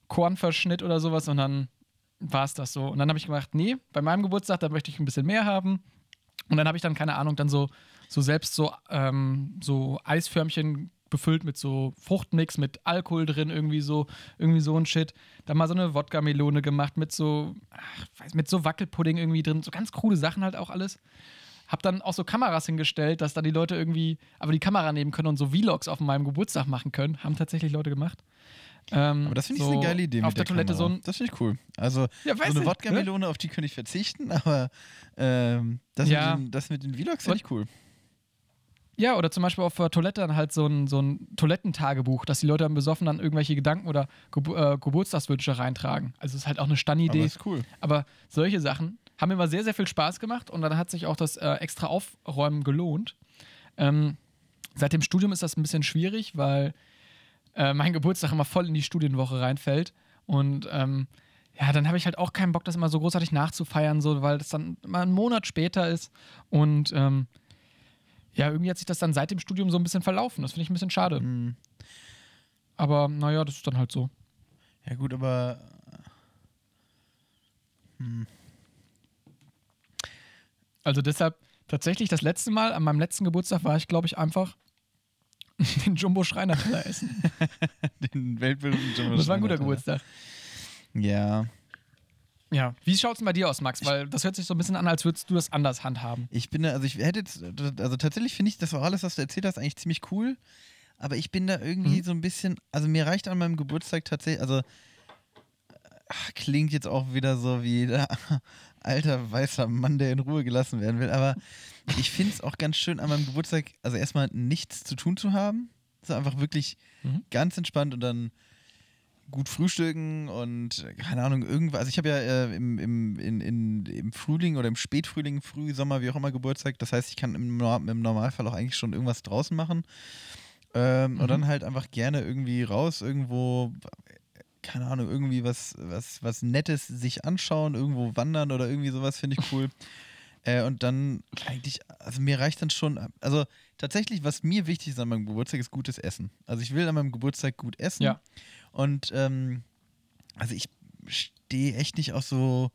Speaker 1: Kornverschnitt oder sowas und dann war es das so. Und dann habe ich gemacht, nee, bei meinem Geburtstag, da möchte ich ein bisschen mehr haben. Und dann habe ich dann, keine Ahnung, dann so, so selbst so, ähm, so Eisförmchen befüllt mit so Fruchtmix, mit Alkohol drin, irgendwie so, irgendwie so ein Shit. Dann mal so eine Wodka-Melone gemacht mit so, ach, weiß, mit so Wackelpudding irgendwie drin, so ganz coole Sachen halt auch alles. Hab dann auch so Kameras hingestellt, dass dann die Leute irgendwie aber die Kamera nehmen können und so Vlogs auf meinem Geburtstag machen können. Haben tatsächlich Leute gemacht. Ähm,
Speaker 2: Aber das finde ich
Speaker 1: so
Speaker 2: eine geile Idee.
Speaker 1: Auf der,
Speaker 2: der
Speaker 1: Toilette
Speaker 2: Kamera.
Speaker 1: so ein.
Speaker 2: Das finde ich cool. Also
Speaker 1: Ja,
Speaker 2: so eine
Speaker 1: nicht,
Speaker 2: Wodka-Melone, auf die könnte ich verzichten, aber ähm, das,
Speaker 1: Ja.
Speaker 2: mit den, das mit den Vlogs finde ich cool.
Speaker 1: Ja, oder zum Beispiel auf der Toilette dann halt so ein, so ein Toilettentagebuch, dass die Leute dann besoffen dann irgendwelche Gedanken oder Gebu äh, Geburtstagswünsche reintragen. Also es ist halt auch eine
Speaker 2: Aber
Speaker 1: Stannidee.
Speaker 2: ist cool.
Speaker 1: Aber solche Sachen haben mir immer sehr, sehr viel Spaß gemacht und dann hat sich auch das äh, extra Aufräumen gelohnt. Ähm, seit dem Studium ist das ein bisschen schwierig, weil äh, mein Geburtstag immer voll in die Studienwoche reinfällt. Und ähm, ja, dann habe ich halt auch keinen Bock, das immer so großartig nachzufeiern, so, weil das dann mal einen Monat später ist. Und ähm, ja, irgendwie hat sich das dann seit dem Studium so ein bisschen verlaufen. Das finde ich ein bisschen schade.
Speaker 2: Mhm.
Speaker 1: Aber naja, das ist dann halt so.
Speaker 2: Ja gut, aber
Speaker 1: Also deshalb tatsächlich das letzte Mal, an meinem letzten Geburtstag war ich, glaube ich, einfach den Jumbo Schreiner Teller essen.
Speaker 2: den weltberühmten Jumbo
Speaker 1: Das war ein guter. Geburtstag.
Speaker 2: Ja,
Speaker 1: Ja. Wie schaut es denn bei dir aus, Max? Weil das hört sich so ein bisschen an, als würdest du das anders handhaben.
Speaker 2: ich bin da, also ich hätte jetzt, also tatsächlich finde ich, das war alles, was du erzählt hast, eigentlich ziemlich cool. Aber ich bin da irgendwie
Speaker 1: Mhm.
Speaker 2: so ein bisschen, also mir reicht an meinem Geburtstag tatsächlich, also ach, klingt jetzt auch wieder so wie der alter weißer Mann, der in Ruhe gelassen werden will. Aber ich finde es auch ganz schön an meinem Geburtstag, also erstmal nichts zu tun zu haben. So einfach wirklich
Speaker 1: Mhm.
Speaker 2: ganz entspannt und dann gut frühstücken und keine Ahnung, irgendwas. Also ich habe ja äh, im, im, in, in, im Frühling oder im Spätfrühling, Frühsommer, wie auch immer Geburtstag. Das heißt, ich kann im, im Normalfall auch eigentlich schon irgendwas draußen machen. Ähm,
Speaker 1: Mhm.
Speaker 2: Und dann halt einfach gerne irgendwie raus, irgendwo, keine Ahnung, irgendwie was, was, was Nettes sich anschauen, irgendwo wandern oder irgendwie sowas finde ich cool. Äh, und dann eigentlich, also mir reicht dann schon, also tatsächlich, was mir wichtig ist an meinem Geburtstag, ist gutes Essen. Also ich will an meinem Geburtstag gut essen.
Speaker 1: Ja.
Speaker 2: Und ähm, also ich stehe echt nicht auf so.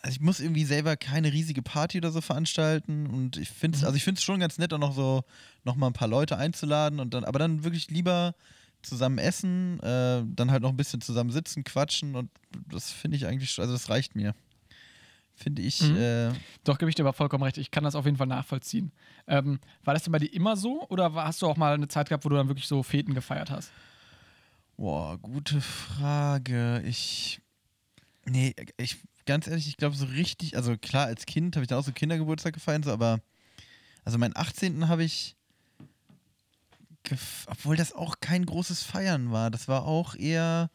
Speaker 2: Also ich muss irgendwie selber keine riesige Party oder so veranstalten. Und ich finde es,
Speaker 1: Mhm.
Speaker 2: also ich finde es schon ganz nett, auch noch so noch mal ein paar Leute einzuladen und dann, aber dann wirklich lieber zusammen essen, äh, dann halt noch ein bisschen zusammen sitzen, quatschen und das finde ich eigentlich, also das reicht mir. Finde ich,
Speaker 1: Mhm.
Speaker 2: äh,
Speaker 1: Doch, gebe ich dir aber vollkommen recht. Ich kann das auf jeden Fall nachvollziehen. Ähm, war das denn bei dir immer so oder hast du auch mal eine Zeit gehabt, wo du dann wirklich so Feten gefeiert hast?
Speaker 2: Boah, gute Frage. Ich. Nee, ich, ganz ehrlich, ich glaube so richtig, also klar, als Kind habe ich dann auch so Kindergeburtstag gefeiert, so, aber also meinen 18. habe ich, obwohl das auch kein großes Feiern war, das war auch eher,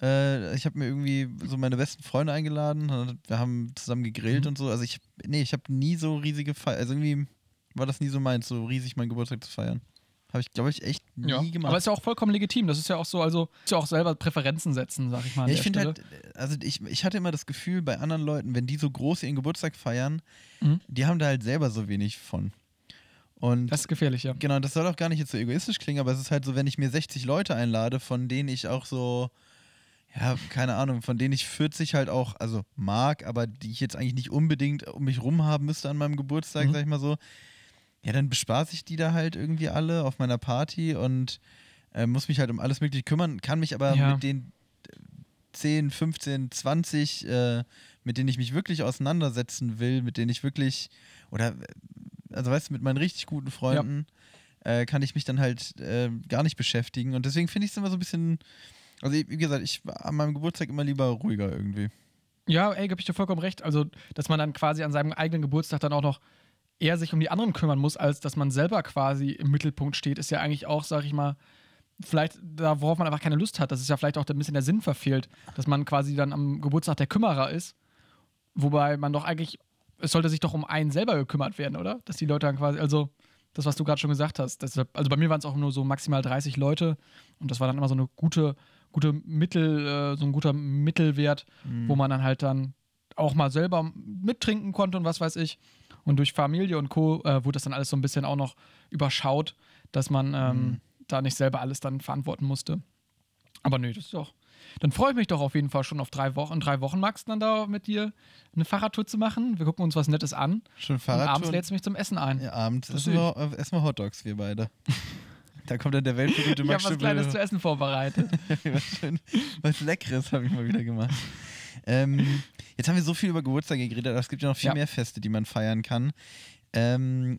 Speaker 2: äh, ich habe mir irgendwie so meine besten Freunde eingeladen, und wir haben zusammen gegrillt
Speaker 1: Mhm.
Speaker 2: und so, also ich, nee, ich habe nie so riesige Feiern, also irgendwie war das nie so meins, so riesig meinen Geburtstag zu feiern. Habe ich, glaube ich, echt nie gemacht.
Speaker 1: Aber ist ja auch vollkommen legitim. Das ist ja auch so, also ist ja auch selber Präferenzen setzen, sag ich mal.
Speaker 2: Ja, ich finde halt, also ich, ich hatte immer das Gefühl, bei anderen Leuten, wenn die so groß ihren Geburtstag feiern,
Speaker 1: Mhm.
Speaker 2: die haben da halt selber so wenig von. Und
Speaker 1: Das ist gefährlich, ja.
Speaker 2: genau, das soll auch gar nicht jetzt so egoistisch klingen, aber es ist halt so, wenn ich mir 60 Leute einlade, von denen ich auch so, ja, keine Ahnung, von denen ich 40 halt auch, also mag, aber die ich jetzt eigentlich nicht unbedingt um mich rum haben müsste an meinem Geburtstag,
Speaker 1: Mhm.
Speaker 2: sag ich mal so, ja, dann bespaß ich die da halt irgendwie alle auf meiner Party und äh, muss mich halt um alles Mögliche kümmern, kann mich aber
Speaker 1: Ja.
Speaker 2: mit den 10, 15, 20, äh, mit denen ich mich wirklich auseinandersetzen will, mit denen ich wirklich, oder, äh, also weißt du, mit meinen richtig guten Freunden, äh, kann ich mich dann halt äh, gar nicht beschäftigen. Und deswegen finde ich es immer so ein bisschen, also wie gesagt, ich war an meinem Geburtstag immer lieber ruhiger irgendwie.
Speaker 1: Ja, ey, gebe ich dir vollkommen recht. Also, dass man dann quasi an seinem eigenen Geburtstag dann auch noch eher sich um die anderen kümmern muss, als dass man selber quasi im Mittelpunkt steht, ist ja eigentlich auch, sag ich mal, vielleicht da, worauf man einfach keine Lust hat. Das ist ja vielleicht auch ein bisschen der Sinn verfehlt, dass man quasi dann am Geburtstag der Kümmerer ist. Wobei man doch eigentlich, es sollte sich doch um einen selber gekümmert werden, oder? Dass die Leute dann quasi, also das, was du gerade schon gesagt hast. Deshalb, also bei mir waren es auch nur so maximal 30 Leute und das war dann immer so eine gute, gute Mittel, äh, so ein guter Mittelwert, wo man dann halt dann auch mal selber mittrinken konnte und was weiß ich. Und durch Familie und Co. Äh, wurde das dann alles so ein bisschen auch noch überschaut, dass man ähm, da nicht selber alles dann verantworten musste. Aber nö, das ist doch. Dann freue ich mich doch auf jeden Fall schon auf drei Wochen. In drei Wochen, Max, dann da mit dir eine Fahrradtour zu machen. Wir gucken uns was Nettes an.
Speaker 2: Schon
Speaker 1: Und
Speaker 2: Fahrradtour.
Speaker 1: abends lädst du mich zum Essen ein.
Speaker 2: Ja, abends
Speaker 1: Das
Speaker 2: essen wir, äh, essen wir Hotdogs, wir beide. da kommt dann der weltberühmte
Speaker 1: ich
Speaker 2: Max
Speaker 1: habe was Kleines zu essen vorbereitet.
Speaker 2: was, schön, was Leckeres habe ich mal wieder gemacht. Ähm, jetzt haben wir so viel über Geburtstage geredet, aber es gibt ja noch viel
Speaker 1: Ja.
Speaker 2: mehr Feste, die man feiern kann. Ähm,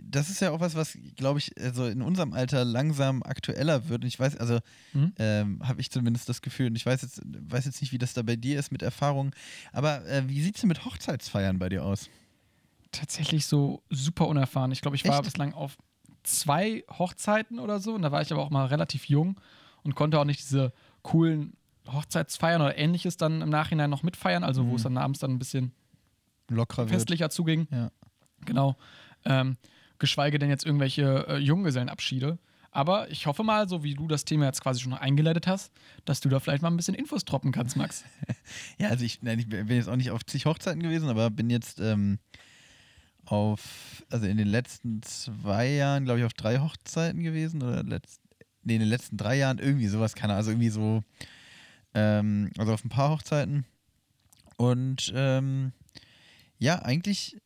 Speaker 2: das ist ja auch was, was, glaube ich, also in unserem Alter langsam aktueller wird. Und ich weiß, also
Speaker 1: Mhm.
Speaker 2: ähm, habe ich zumindest das Gefühl. Und ich weiß jetzt, weiß jetzt nicht, wie das da bei dir ist mit Erfahrung. Aber äh, wie sieht es denn mit Hochzeitsfeiern bei dir aus?
Speaker 1: Tatsächlich so super unerfahren. Ich glaube, ich war
Speaker 2: Echt?
Speaker 1: bislang auf zwei Hochzeiten oder so. Und da war ich aber auch mal relativ jung und konnte auch nicht diese coolen Hochzeitsfeiern oder ähnliches dann im Nachhinein noch mitfeiern. Also, wo
Speaker 2: Mhm.
Speaker 1: es dann abends dann ein bisschen
Speaker 2: Lockerer wird.
Speaker 1: festlicher zuging.
Speaker 2: Ja.
Speaker 1: Genau. Ähm, geschweige denn jetzt irgendwelche äh, Junggesellenabschiede. Aber ich hoffe mal, so wie du das Thema jetzt quasi schon eingeleitet hast, dass du da vielleicht mal ein bisschen Infos droppen kannst, Max.
Speaker 2: Ja, also ich, nein, ich bin jetzt auch nicht auf zig Hochzeiten gewesen, aber bin jetzt ähm, auf, also in den letzten zwei Jahren, glaube ich, auf drei Hochzeiten gewesen oder letzt, nee, in den letzten drei Jahren irgendwie sowas, keine Ahnung, also irgendwie so, ähm, also auf ein paar Hochzeiten. Und ähm, ja, eigentlich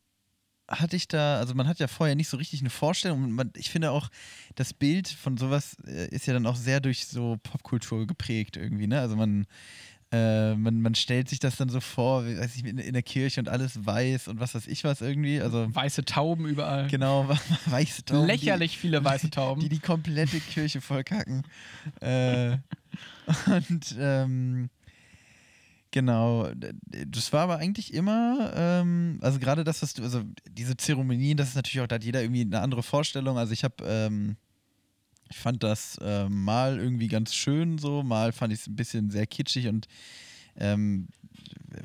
Speaker 2: hatte ich da, also man hat ja vorher nicht so richtig eine Vorstellung. Und Man, ich finde auch, das Bild von sowas äh, ist ja dann auch sehr durch so Popkultur geprägt irgendwie, ne? Also man, äh, man, man stellt sich das dann so vor, wie, weiß ich, in, in der Kirche und alles weiß und was weiß ich was irgendwie. Also
Speaker 1: Weiße Tauben überall.
Speaker 2: genau, weiße Tauben.
Speaker 1: Lächerlich viele weiße Tauben.
Speaker 2: Die die, die komplette Kirche vollkacken. äh, und ähm, genau, das war aber eigentlich immer, ähm, also gerade das, was du, also diese Zeremonien, das ist natürlich auch, da hat jeder irgendwie eine andere Vorstellung. Also ich habe, ähm, ich fand das ähm, mal irgendwie ganz schön so, mal fand ich es ein bisschen sehr kitschig und ähm,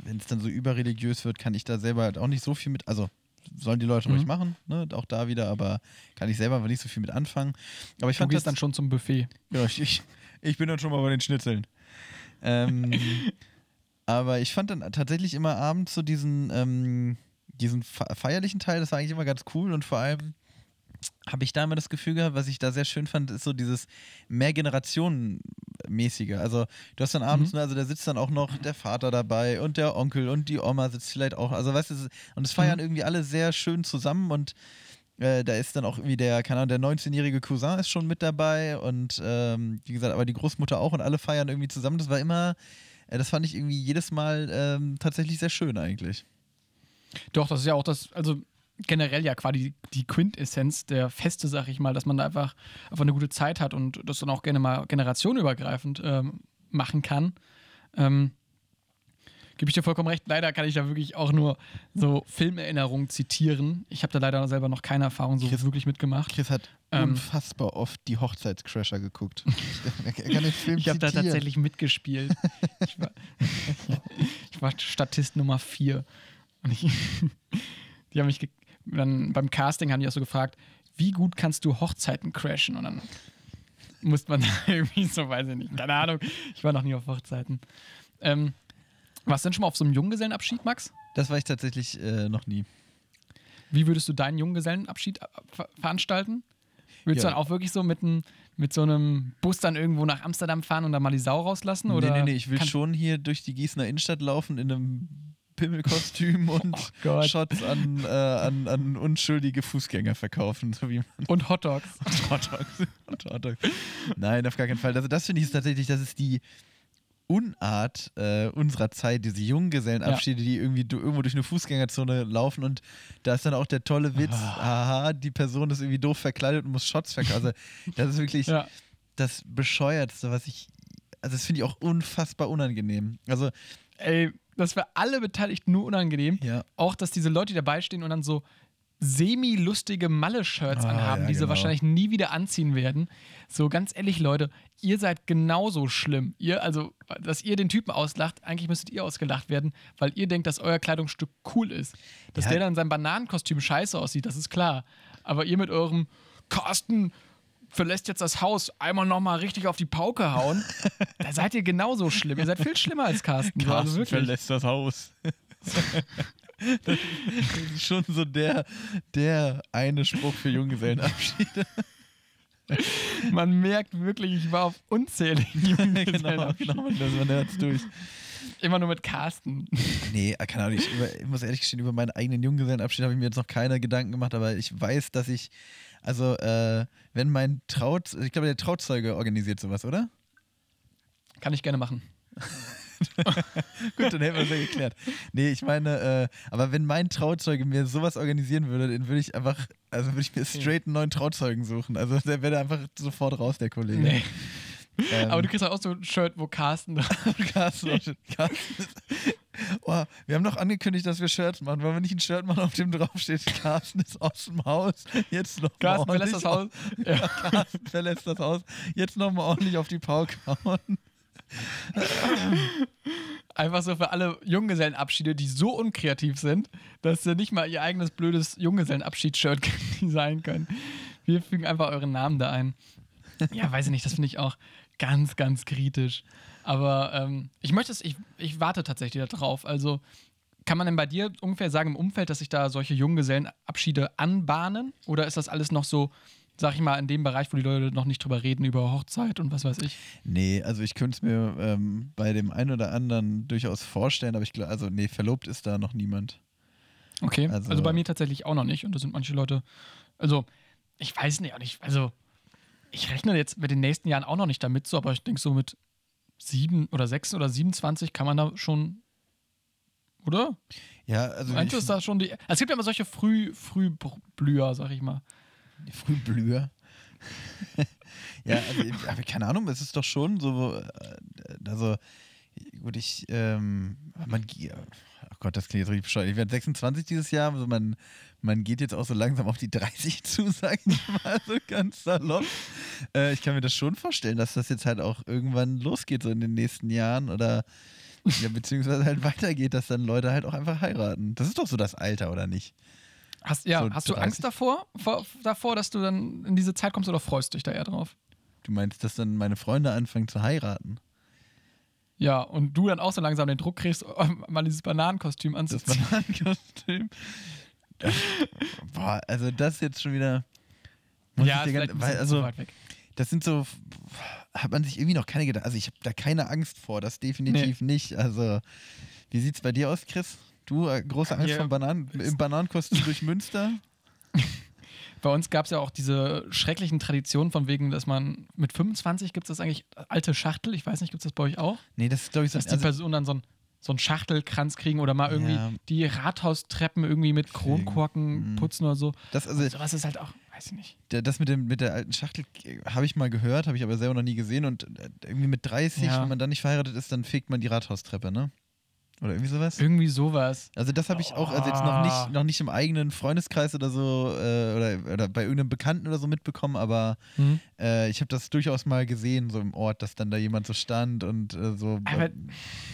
Speaker 2: wenn es dann so überreligiös wird, kann ich da selber halt auch nicht so viel mit, also sollen die Leute
Speaker 1: Mhm.
Speaker 2: ruhig machen, ne? auch da wieder, aber kann ich selber nicht so viel mit anfangen. Aber ich
Speaker 1: du
Speaker 2: fand
Speaker 1: gehst
Speaker 2: das
Speaker 1: dann schon zum Buffet.
Speaker 2: ja, ich, ich, ich bin dann schon mal bei den Schnitzeln. Ähm, aber ich fand dann tatsächlich immer abends so diesen, ähm, diesen fe- feierlichen Teil, das war eigentlich immer ganz cool und vor allem habe ich da immer das Gefühl gehabt, was ich da sehr schön fand, ist so dieses Mehrgenerationen-mäßige. Also du hast dann abends,
Speaker 1: Mhm.
Speaker 2: also da sitzt dann auch noch der Vater dabei und der Onkel und die Oma sitzt vielleicht auch. Also weißt du, und es feiern
Speaker 1: Mhm.
Speaker 2: irgendwie alle sehr schön zusammen und äh, da ist dann auch irgendwie der, keine Ahnung, der 19-jährige Cousin ist schon mit dabei und ähm, wie gesagt, aber die Großmutter auch und alle feiern irgendwie zusammen. Das war immer, äh, das fand ich irgendwie jedes Mal ähm, tatsächlich sehr schön eigentlich.
Speaker 1: Doch, das ist ja auch das, also generell ja quasi die Quintessenz der Feste, sag ich mal, dass man da einfach, einfach eine gute Zeit hat und das dann auch gerne mal generationenübergreifend ähm, machen kann. Ähm, Gebe ich dir vollkommen recht. Leider kann ich da wirklich auch nur so Filmerinnerungen zitieren. Ich habe da leider selber noch keine Erfahrung so
Speaker 2: Chris-
Speaker 1: wirklich mitgemacht.
Speaker 2: Chris hat
Speaker 1: Ähm.
Speaker 2: unfassbar oft die Hochzeitscrasher geguckt. er kann den Film
Speaker 1: Ich habe da tatsächlich mitgespielt. ich, war, ich war Statist Nummer 4. Und ich, die haben mich dann beim Casting haben die auch so gefragt, wie gut kannst du Hochzeiten crashen? Und dann musste man da irgendwie so, weiß ich nicht, keine Ahnung. Ich war noch nie auf Hochzeiten. Ähm, warst du denn schon mal auf so einem Junggesellenabschied, Max?
Speaker 2: Das war ich tatsächlich äh, noch nie.
Speaker 1: Wie würdest du deinen Junggesellenabschied äh, ver veranstalten? Würdest
Speaker 2: Ja.
Speaker 1: du dann auch wirklich so mit, ein, mit so einem Bus dann irgendwo nach Amsterdam fahren und dann mal die Sau rauslassen? Oder
Speaker 2: nee, nee, nee, ich will schon hier durch die Gießener Innenstadt laufen in einem Pimmelkostüm und
Speaker 1: Oh.
Speaker 2: Shots an, äh, an, an unschuldige Fußgänger verkaufen, so wie man
Speaker 1: Und Hotdogs.
Speaker 2: Hotdogs. und Hotdogs. Nein, auf gar keinen Fall. Also das finde ich tatsächlich, das ist die Unart äh, unserer Zeit, diese Junggesellenabschiede, die irgendwie du, irgendwo durch eine Fußgängerzone laufen und da ist dann auch der tolle Witz,
Speaker 1: Ah.
Speaker 2: aha, die Person ist irgendwie doof verkleidet und muss Shots verkaufen. Also das ist wirklich
Speaker 1: Ja.
Speaker 2: das Bescheuertste, was ich, also das finde ich auch unfassbar unangenehm. Also
Speaker 1: Ey, das für alle Beteiligten nur unangenehm.
Speaker 2: Ja.
Speaker 1: Auch, dass diese Leute, die dabei stehen und dann so semi-lustige Malle-Shirts
Speaker 2: Ah,
Speaker 1: anhaben,
Speaker 2: ja,
Speaker 1: die sie
Speaker 2: genau.
Speaker 1: wahrscheinlich nie wieder anziehen werden. So, ganz ehrlich, Leute, ihr seid genauso schlimm. Ihr, also, dass ihr den Typen auslacht, eigentlich müsstet ihr ausgelacht werden, weil ihr denkt, dass euer Kleidungsstück cool ist. Dass
Speaker 2: Ja.
Speaker 1: der dann in seinem Bananenkostüm scheiße aussieht, das ist klar. Aber ihr mit eurem Carsten verlässt jetzt das Haus, einmal nochmal richtig auf die Pauke hauen, da seid ihr genauso schlimm. Ihr seid viel schlimmer als Carsten. so, also
Speaker 3: Carsten
Speaker 1: wirklich.
Speaker 3: verlässt das Haus.
Speaker 2: das ist schon so der, der eine Spruch für Junggesellenabschiede.
Speaker 1: Man merkt wirklich, ich war auf unzähligen
Speaker 2: genau,
Speaker 1: Junggesellenabschieden.
Speaker 2: genau, das man hört durch.
Speaker 1: Immer nur mit Carsten.
Speaker 2: Nee, äh, keine Ahnung. Ich, über, ich muss ehrlich gestehen, über meinen eigenen Junggesellenabschied habe ich mir jetzt noch keine Gedanken gemacht, aber ich weiß, dass ich, also, äh, wenn mein Traut, ich glaube, der Trauzeuge organisiert sowas, oder?
Speaker 1: Kann ich gerne machen.
Speaker 2: Gut, dann hätten wir es ja geklärt. Nee, ich meine, äh, aber wenn mein Trauzeuge mir sowas organisieren würde, dann würde ich einfach, also würde ich mir straight einen neuen Trauzeugen suchen. Also der wäre einfach sofort raus, der Kollege.
Speaker 1: Nee.
Speaker 2: Ähm,
Speaker 1: Aber du kriegst auch so ein Shirt, wo Carsten drauf
Speaker 2: Carsten, schon- Carsten oh, wir haben noch angekündigt, dass wir Shirts machen. Wollen wir nicht ein Shirt machen, auf dem draufsteht, Carsten ist aus dem Haus, jetzt noch mal
Speaker 1: Carsten verlässt das Haus. Ja.
Speaker 2: Carsten verlässt das Haus, jetzt nochmal ordentlich auf die Pauke hauen.
Speaker 1: Einfach so für alle Junggesellenabschiede, die so unkreativ sind, dass sie nicht mal ihr eigenes blödes Junggesellenabschiedsshirt designen können. Wir fügen einfach euren Namen da ein. Ja, weiß ich nicht, das finde ich auch ganz, ganz kritisch. Aber ähm, ich möchte es, ich, ich warte tatsächlich darauf. Also kann man denn bei dir ungefähr sagen im Umfeld, dass sich da solche Junggesellenabschiede anbahnen? Oder ist das alles noch so, sag ich mal, in dem Bereich, wo die Leute noch nicht drüber reden, über Hochzeit und was weiß ich?
Speaker 2: Nee, also ich könnte es mir ähm, bei dem einen oder anderen durchaus vorstellen, aber ich glaube, also nee, verlobt ist da noch niemand.
Speaker 1: Okay,
Speaker 2: Also-
Speaker 1: also, bei mir tatsächlich auch noch nicht. Und da sind manche Leute, also ich weiß nicht, nicht, also ich rechne jetzt mit den nächsten Jahren auch noch nicht damit so, aber ich denke so mit sieben oder sechs oder 27 kann man da schon, oder?
Speaker 2: Ja, also
Speaker 1: Meinst du,
Speaker 2: ich,
Speaker 1: ist da schon die, also es gibt ja immer solche Früh, Frühblüher, sag ich mal.
Speaker 2: Frühblüher. ja, also aber keine Ahnung, es ist doch schon so, äh, also gut, ich, ähm, man, oh Gott, das klingt jetzt richtig bescheuert. Ich werde 26 dieses Jahr, also man, man geht jetzt auch so langsam auf die 30 zu, sag ich mal, so ganz salopp. Äh, ich kann mir das schon vorstellen, dass das jetzt halt auch irgendwann losgeht, so in den nächsten Jahren oder ja, beziehungsweise halt weitergeht, dass dann Leute halt auch einfach heiraten. Das ist doch so das Alter, oder nicht?
Speaker 1: Hast, ja,
Speaker 2: So
Speaker 1: hast du
Speaker 2: 30?
Speaker 1: Angst davor, vor, davor, dass du dann in diese Zeit kommst oder freust du dich da eher drauf?
Speaker 2: Du meinst, dass dann meine Freunde anfangen zu heiraten?
Speaker 1: Ja, und du dann auch so langsam den Druck kriegst, mal dieses Bananenkostüm
Speaker 2: Das
Speaker 1: anzuziehen.
Speaker 2: Bananenkostüm. Das, boah, also das jetzt schon wieder.
Speaker 1: ja,
Speaker 2: ich dir ganz- weil, also,
Speaker 1: weit weg.
Speaker 2: das sind so. Hat man sich irgendwie noch keine gedacht. Also, ich habe da keine Angst vor, das definitiv nicht. Also, wie sieht's bei dir aus, Chris? Du, äh, große Angst
Speaker 1: Ja.
Speaker 2: vor Bananen, im Bananenkostüm durch Münster?
Speaker 1: Bei uns gab es ja auch diese schrecklichen Traditionen von wegen, dass man mit 25 gibt es das eigentlich alte Schachtel. Ich weiß nicht, gibt es das bei euch auch?
Speaker 2: Nee, das ist, glaube ich, so.
Speaker 1: Dass die
Speaker 2: Also,
Speaker 1: Personen dann so ein so einen Schachtelkranz kriegen oder mal irgendwie
Speaker 2: Ja.
Speaker 1: die Rathaustreppen irgendwie mit. Kronkorken
Speaker 2: Mhm.
Speaker 1: putzen oder so.
Speaker 2: das, also,
Speaker 1: Sowas ist halt auch, weiß ich nicht.
Speaker 2: das mit, dem, mit der alten Schachtel äh, habe ich mal gehört, habe ich aber selber noch nie gesehen. Und äh, irgendwie mit 30,
Speaker 1: Ja.
Speaker 2: wenn man dann nicht verheiratet ist, dann fegt man die Rathaustreppe, ne? Oder irgendwie sowas?
Speaker 1: Irgendwie sowas.
Speaker 2: Also das habe ich auch, also jetzt noch nicht,
Speaker 1: Ah.
Speaker 2: noch nicht im eigenen Freundeskreis oder so äh, oder, oder bei irgendeinem Bekannten oder so mitbekommen, aber
Speaker 1: Hm?
Speaker 2: äh, ich habe das durchaus mal gesehen, so im Ort, dass dann da jemand so stand und äh, so
Speaker 1: Aber-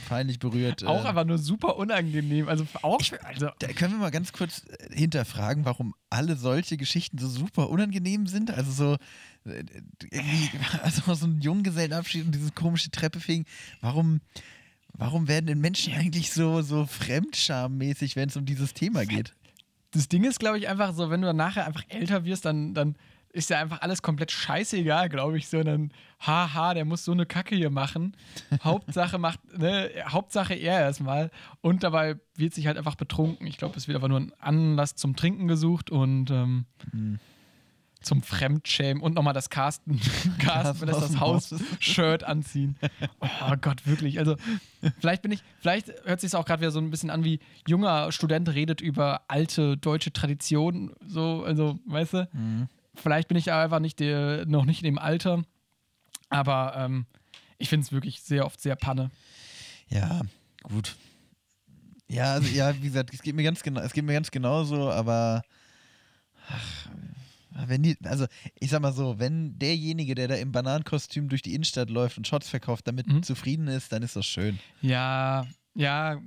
Speaker 2: peinlich berührt. Äh,
Speaker 1: Auch aber nur super unangenehm. Also auch, also
Speaker 2: da können wir mal ganz kurz äh, hinterfragen, warum alle solche Geschichten so super unangenehm sind. Also so, äh, irgendwie, also so ein Junggesellenabschied und dieses komische Treppefegen. Warum, warum werden denn Menschen eigentlich so, so fremdschammäßig, wenn es um dieses Thema geht?
Speaker 1: das Ding ist, glaube ich, einfach so, wenn du dann nachher einfach älter wirst, dann, dann ist ja einfach alles komplett scheißegal, glaube ich, sondern haha, der muss so eine Kacke hier machen. Hauptsache macht, ne, Hauptsache er erstmal. Und dabei wird sich halt einfach betrunken. Ich glaube, es wird einfach nur ein Anlass zum Trinken gesucht und ähm, zum Fremdschämen und nochmal das Carsten, Carsten, das, das Haus-Shirt anziehen. Oh Gott, wirklich. Also, vielleicht bin ich, vielleicht hört sich auch gerade wieder so ein bisschen an, wie junger Student redet über alte deutsche Traditionen. So, also, weißt du? Vielleicht bin ich einfach nicht der, noch nicht in dem Alter. Aber ähm, ich finde es wirklich sehr oft sehr Panne.
Speaker 2: Ja, gut. Ja, also, ja, wie gesagt, es geht mir ganz genau, es geht mir ganz genauso, aber ach, wenn die, also ich sag mal so, wenn derjenige, der da im Bananenkostüm durch die Innenstadt läuft und Shots verkauft, damit
Speaker 1: Mhm.
Speaker 2: zufrieden ist, dann ist das schön.
Speaker 1: Ja, ja.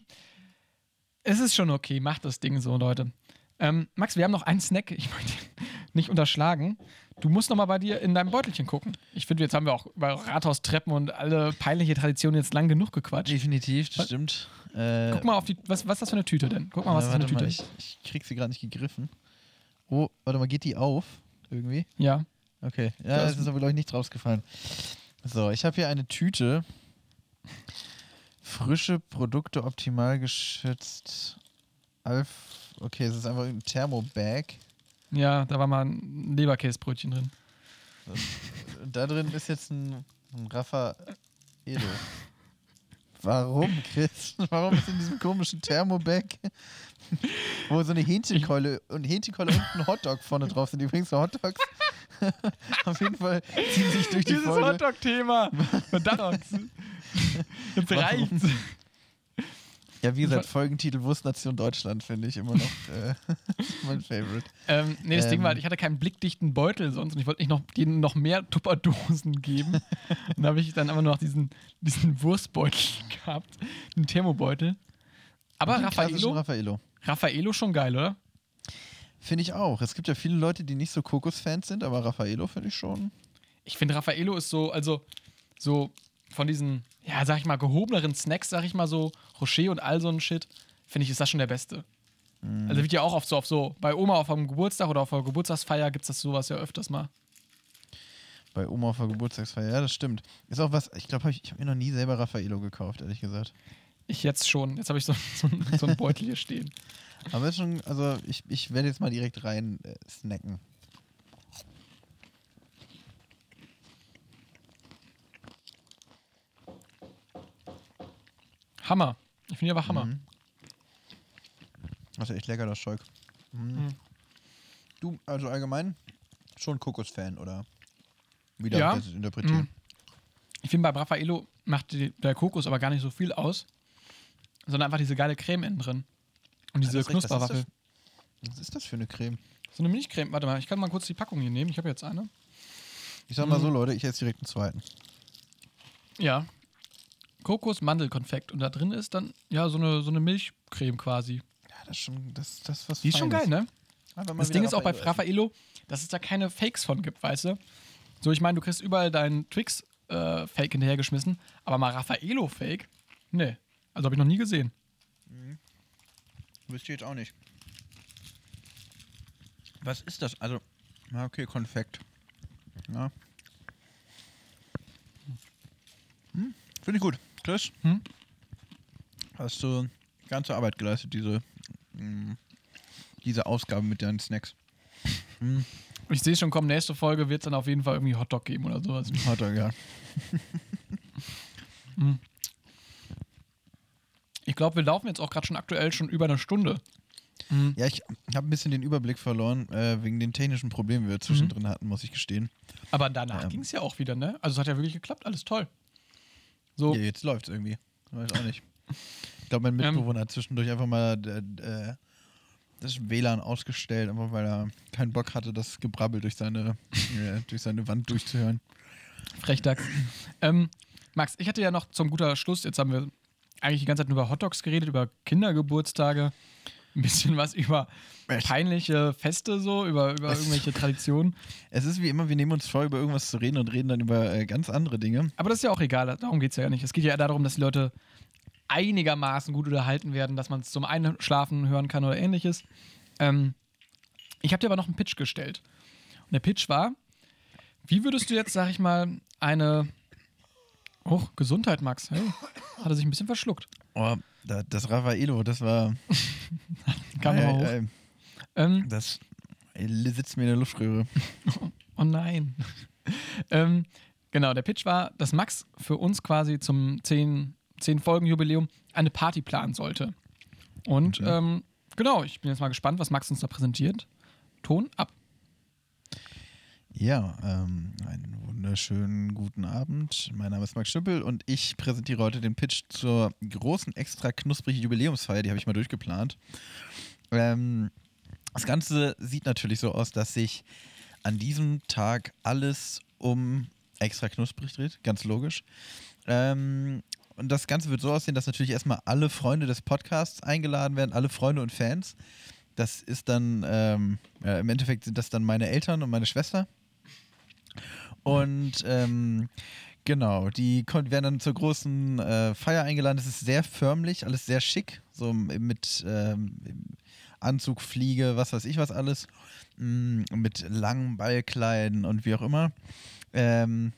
Speaker 1: Es ist schon okay. Macht das Ding so, Leute. Ähm, Max, wir haben noch einen Snack. Ich möchte nicht unterschlagen. Du musst noch mal bei dir in deinem Beutelchen gucken. Ich finde, jetzt haben wir auch über Rathaustreppen und alle peinliche Traditionen jetzt lang genug gequatscht.
Speaker 2: Definitiv, das stimmt. Äh,
Speaker 1: Guck mal auf die. Was, was ist das für eine Tüte denn? Guck mal, was
Speaker 2: äh,
Speaker 1: ist das für eine Tüte
Speaker 2: mal, ich, ich krieg sie gerade nicht gegriffen. Oh, warte mal, geht die auf? Irgendwie?
Speaker 1: Ja.
Speaker 2: Okay, ja,
Speaker 1: Das-
Speaker 2: ist aber, glaube ich, nicht rausgefallen. So, ich habe hier eine Tüte. Frische Produkte optimal geschützt. Alf. Okay, es ist einfach ein Thermobag.
Speaker 1: Ja, da war mal ein Leberkäsebrötchen drin.
Speaker 2: Da drin ist jetzt ein, ein Raffaello. Warum, Chris? Warum ist in diesem komischen Thermobag, wo so eine Hähnchenkeule und Hähnchenkeule und ein Hotdog vorne drauf sind? Übrigens, Hotdogs auf jeden Fall ziehen sich durch die
Speaker 1: Dieses
Speaker 2: Folge.
Speaker 1: Hotdog-Thema. Verdammt. Jetzt reicht's.
Speaker 2: Ja, wie gesagt, Folgentitel Wurstnation Deutschland finde ich immer noch äh, mein Favorite.
Speaker 1: Ähm, nee, das Ding
Speaker 2: Ähm.
Speaker 1: war, halt, ich hatte keinen blickdichten Beutel sonst und ich wollte nicht noch, denen noch mehr Tupperdosen geben. und dann habe ich dann einfach nur noch diesen, diesen Wurstbeutel gehabt, einen Thermobeutel. Aber Raffaello,
Speaker 2: Raffaello.
Speaker 1: Raffaello schon geil, oder?
Speaker 2: Finde ich auch. Es gibt ja viele Leute, die nicht so Kokos-Fans sind, aber Raffaello finde ich schon.
Speaker 1: Ich finde, Raffaello ist so, also so von diesen, ja, sag ich mal, gehobeneren Snacks, sag ich mal so, Rocher und all so ein Shit, finde ich, ist das schon der beste.
Speaker 2: Mhm.
Speaker 1: Also wird ja auch oft so auf so, bei Oma auf einem Geburtstag oder auf einer Geburtstagsfeier gibt es das sowas ja öfters mal.
Speaker 2: Bei Oma auf der Geburtstagsfeier, ja, das stimmt. Ist auch was, ich glaube, ich, ich habe mir noch nie selber Raffaello gekauft, ehrlich gesagt.
Speaker 1: Ich jetzt schon. Jetzt habe ich so, so, so einen Beutel hier stehen.
Speaker 2: Aber schon, also ich, ich werde jetzt mal direkt rein äh, snacken.
Speaker 1: Hammer. Ich finde aber Hammer.
Speaker 2: Mhm. Das ist echt lecker, das Zeug. Mhm.
Speaker 1: Mhm.
Speaker 2: Du, also allgemein schon Kokos-Fan, oder? Wie
Speaker 1: Ja.
Speaker 2: das interpretieren?
Speaker 1: Mhm. Ich finde, bei Raffaello macht die, der Kokos aber gar nicht so viel aus, sondern einfach diese geile Creme innen drin. Und diese
Speaker 2: Ja, recht. Was ist
Speaker 1: Knusperwaffel.
Speaker 2: Was ist das für eine Creme?
Speaker 1: So eine Milchcreme. Warte mal, ich kann mal kurz die Packung hier nehmen. Ich habe jetzt eine.
Speaker 2: Ich sag mal
Speaker 1: Mhm.
Speaker 2: so, Leute, ich esse direkt einen zweiten.
Speaker 1: Ja. Kokos-Mandelkonfekt. Und da drin ist dann, ja, so eine, so eine Milchcreme quasi.
Speaker 2: Ja, das ist schon, das, das was
Speaker 1: Die ist schon geil, ne? Das Ding ist auch bei
Speaker 2: Raffaello
Speaker 1: dass es da keine Fakes von gibt, weißt du? So, ich meine, du kriegst überall deinen Twix-Fake hinterhergeschmissen, aber mal Raffaello-Fake? Nee. Also habe ich noch nie gesehen.
Speaker 2: Wisst ihr jetzt auch nicht. Was ist das? Also, okay, Konfekt. Ja. Hm, Finde ich gut. Chris?
Speaker 1: Hm?
Speaker 2: Hast du ganze Arbeit geleistet, diese, mm, diese Ausgabe mit deinen Snacks. Hm,
Speaker 1: Ich sehe schon kommen, nächste Folge wird es dann auf jeden Fall irgendwie Hotdog geben oder sowas.
Speaker 2: Hotdog, ja.
Speaker 1: Ich glaube, wir laufen jetzt auch gerade schon aktuell schon über eine Stunde. Mhm.
Speaker 2: Ja, ich habe ein bisschen den Überblick verloren, äh, wegen den technischen Problemen, die wir zwischendrin hatten, muss ich gestehen.
Speaker 1: Aber danach
Speaker 2: Ja.
Speaker 1: ging es ja auch wieder, ne? Also es hat ja wirklich geklappt, alles toll. So,
Speaker 2: Ja, jetzt läuft's irgendwie. Weiß auch nicht. Ich glaube, mein
Speaker 1: Ähm.
Speaker 2: Mitbewohner hat zwischendurch einfach mal äh, äh, das WLAN ausgestellt, einfach weil er keinen Bock hatte, das Gebrabbel durch seine, äh, durch seine Wand durchzuhören.
Speaker 1: Frechdachs. ähm, Max, ich hatte ja noch zum guter Schluss, jetzt haben wir eigentlich die ganze Zeit nur über Hotdogs geredet, über Kindergeburtstage, ein bisschen was über peinliche Feste so, über, über irgendwelche Traditionen.
Speaker 2: Es ist wie immer, wir nehmen uns vor, über irgendwas zu reden und reden dann über äh, ganz andere Dinge.
Speaker 1: Aber das ist ja auch egal, darum geht es ja nicht. Es geht ja eher darum, dass die Leute einigermaßen gut unterhalten werden, dass man es zum Einschlafen hören kann oder ähnliches. Ähm, ich habe dir aber noch einen Pitch gestellt. Und der Pitch war, wie würdest du jetzt, sag ich mal, eine. Oh, Gesundheit, Max. Hey, hat er sich ein bisschen verschluckt.
Speaker 2: Oh, da, das Raffaello, das war.
Speaker 1: Kam hoch.
Speaker 2: äh, äh,
Speaker 1: Ähm,
Speaker 2: das sitzt mir in der Luftröhre.
Speaker 1: Oh nein. ähm, genau, der Pitch war, dass Max für uns quasi zum 10, 10 Folgen Jubiläum eine Party planen sollte. Und ähm, genau, ich bin jetzt mal gespannt, was Max uns da präsentiert. Ton ab.
Speaker 2: Ja, ähm, einen wunderschönen guten Abend. Mein Name ist Max Stüppel und ich präsentiere heute den Pitch zur großen, extra knusprige Jubiläumsfeier. Die habe ich mal durchgeplant. Ähm, das Ganze sieht natürlich so aus, dass sich an diesem Tag alles um extra knusprig dreht, ganz logisch. Ähm, und das Ganze wird so aussehen, dass natürlich erstmal alle Freunde des Podcasts eingeladen werden, alle Freunde und Fans. Das ist dann, ähm, ja, im Endeffekt sind das dann meine Eltern und meine Schwester. Und ähm, genau, die werden dann zur großen äh, Feier eingeladen. Es ist sehr förmlich, alles sehr schick, so mit ähm, Anzug, Fliege, was weiß ich was alles, mm, mit langen Ballkleiden und wie auch immer. Ähm,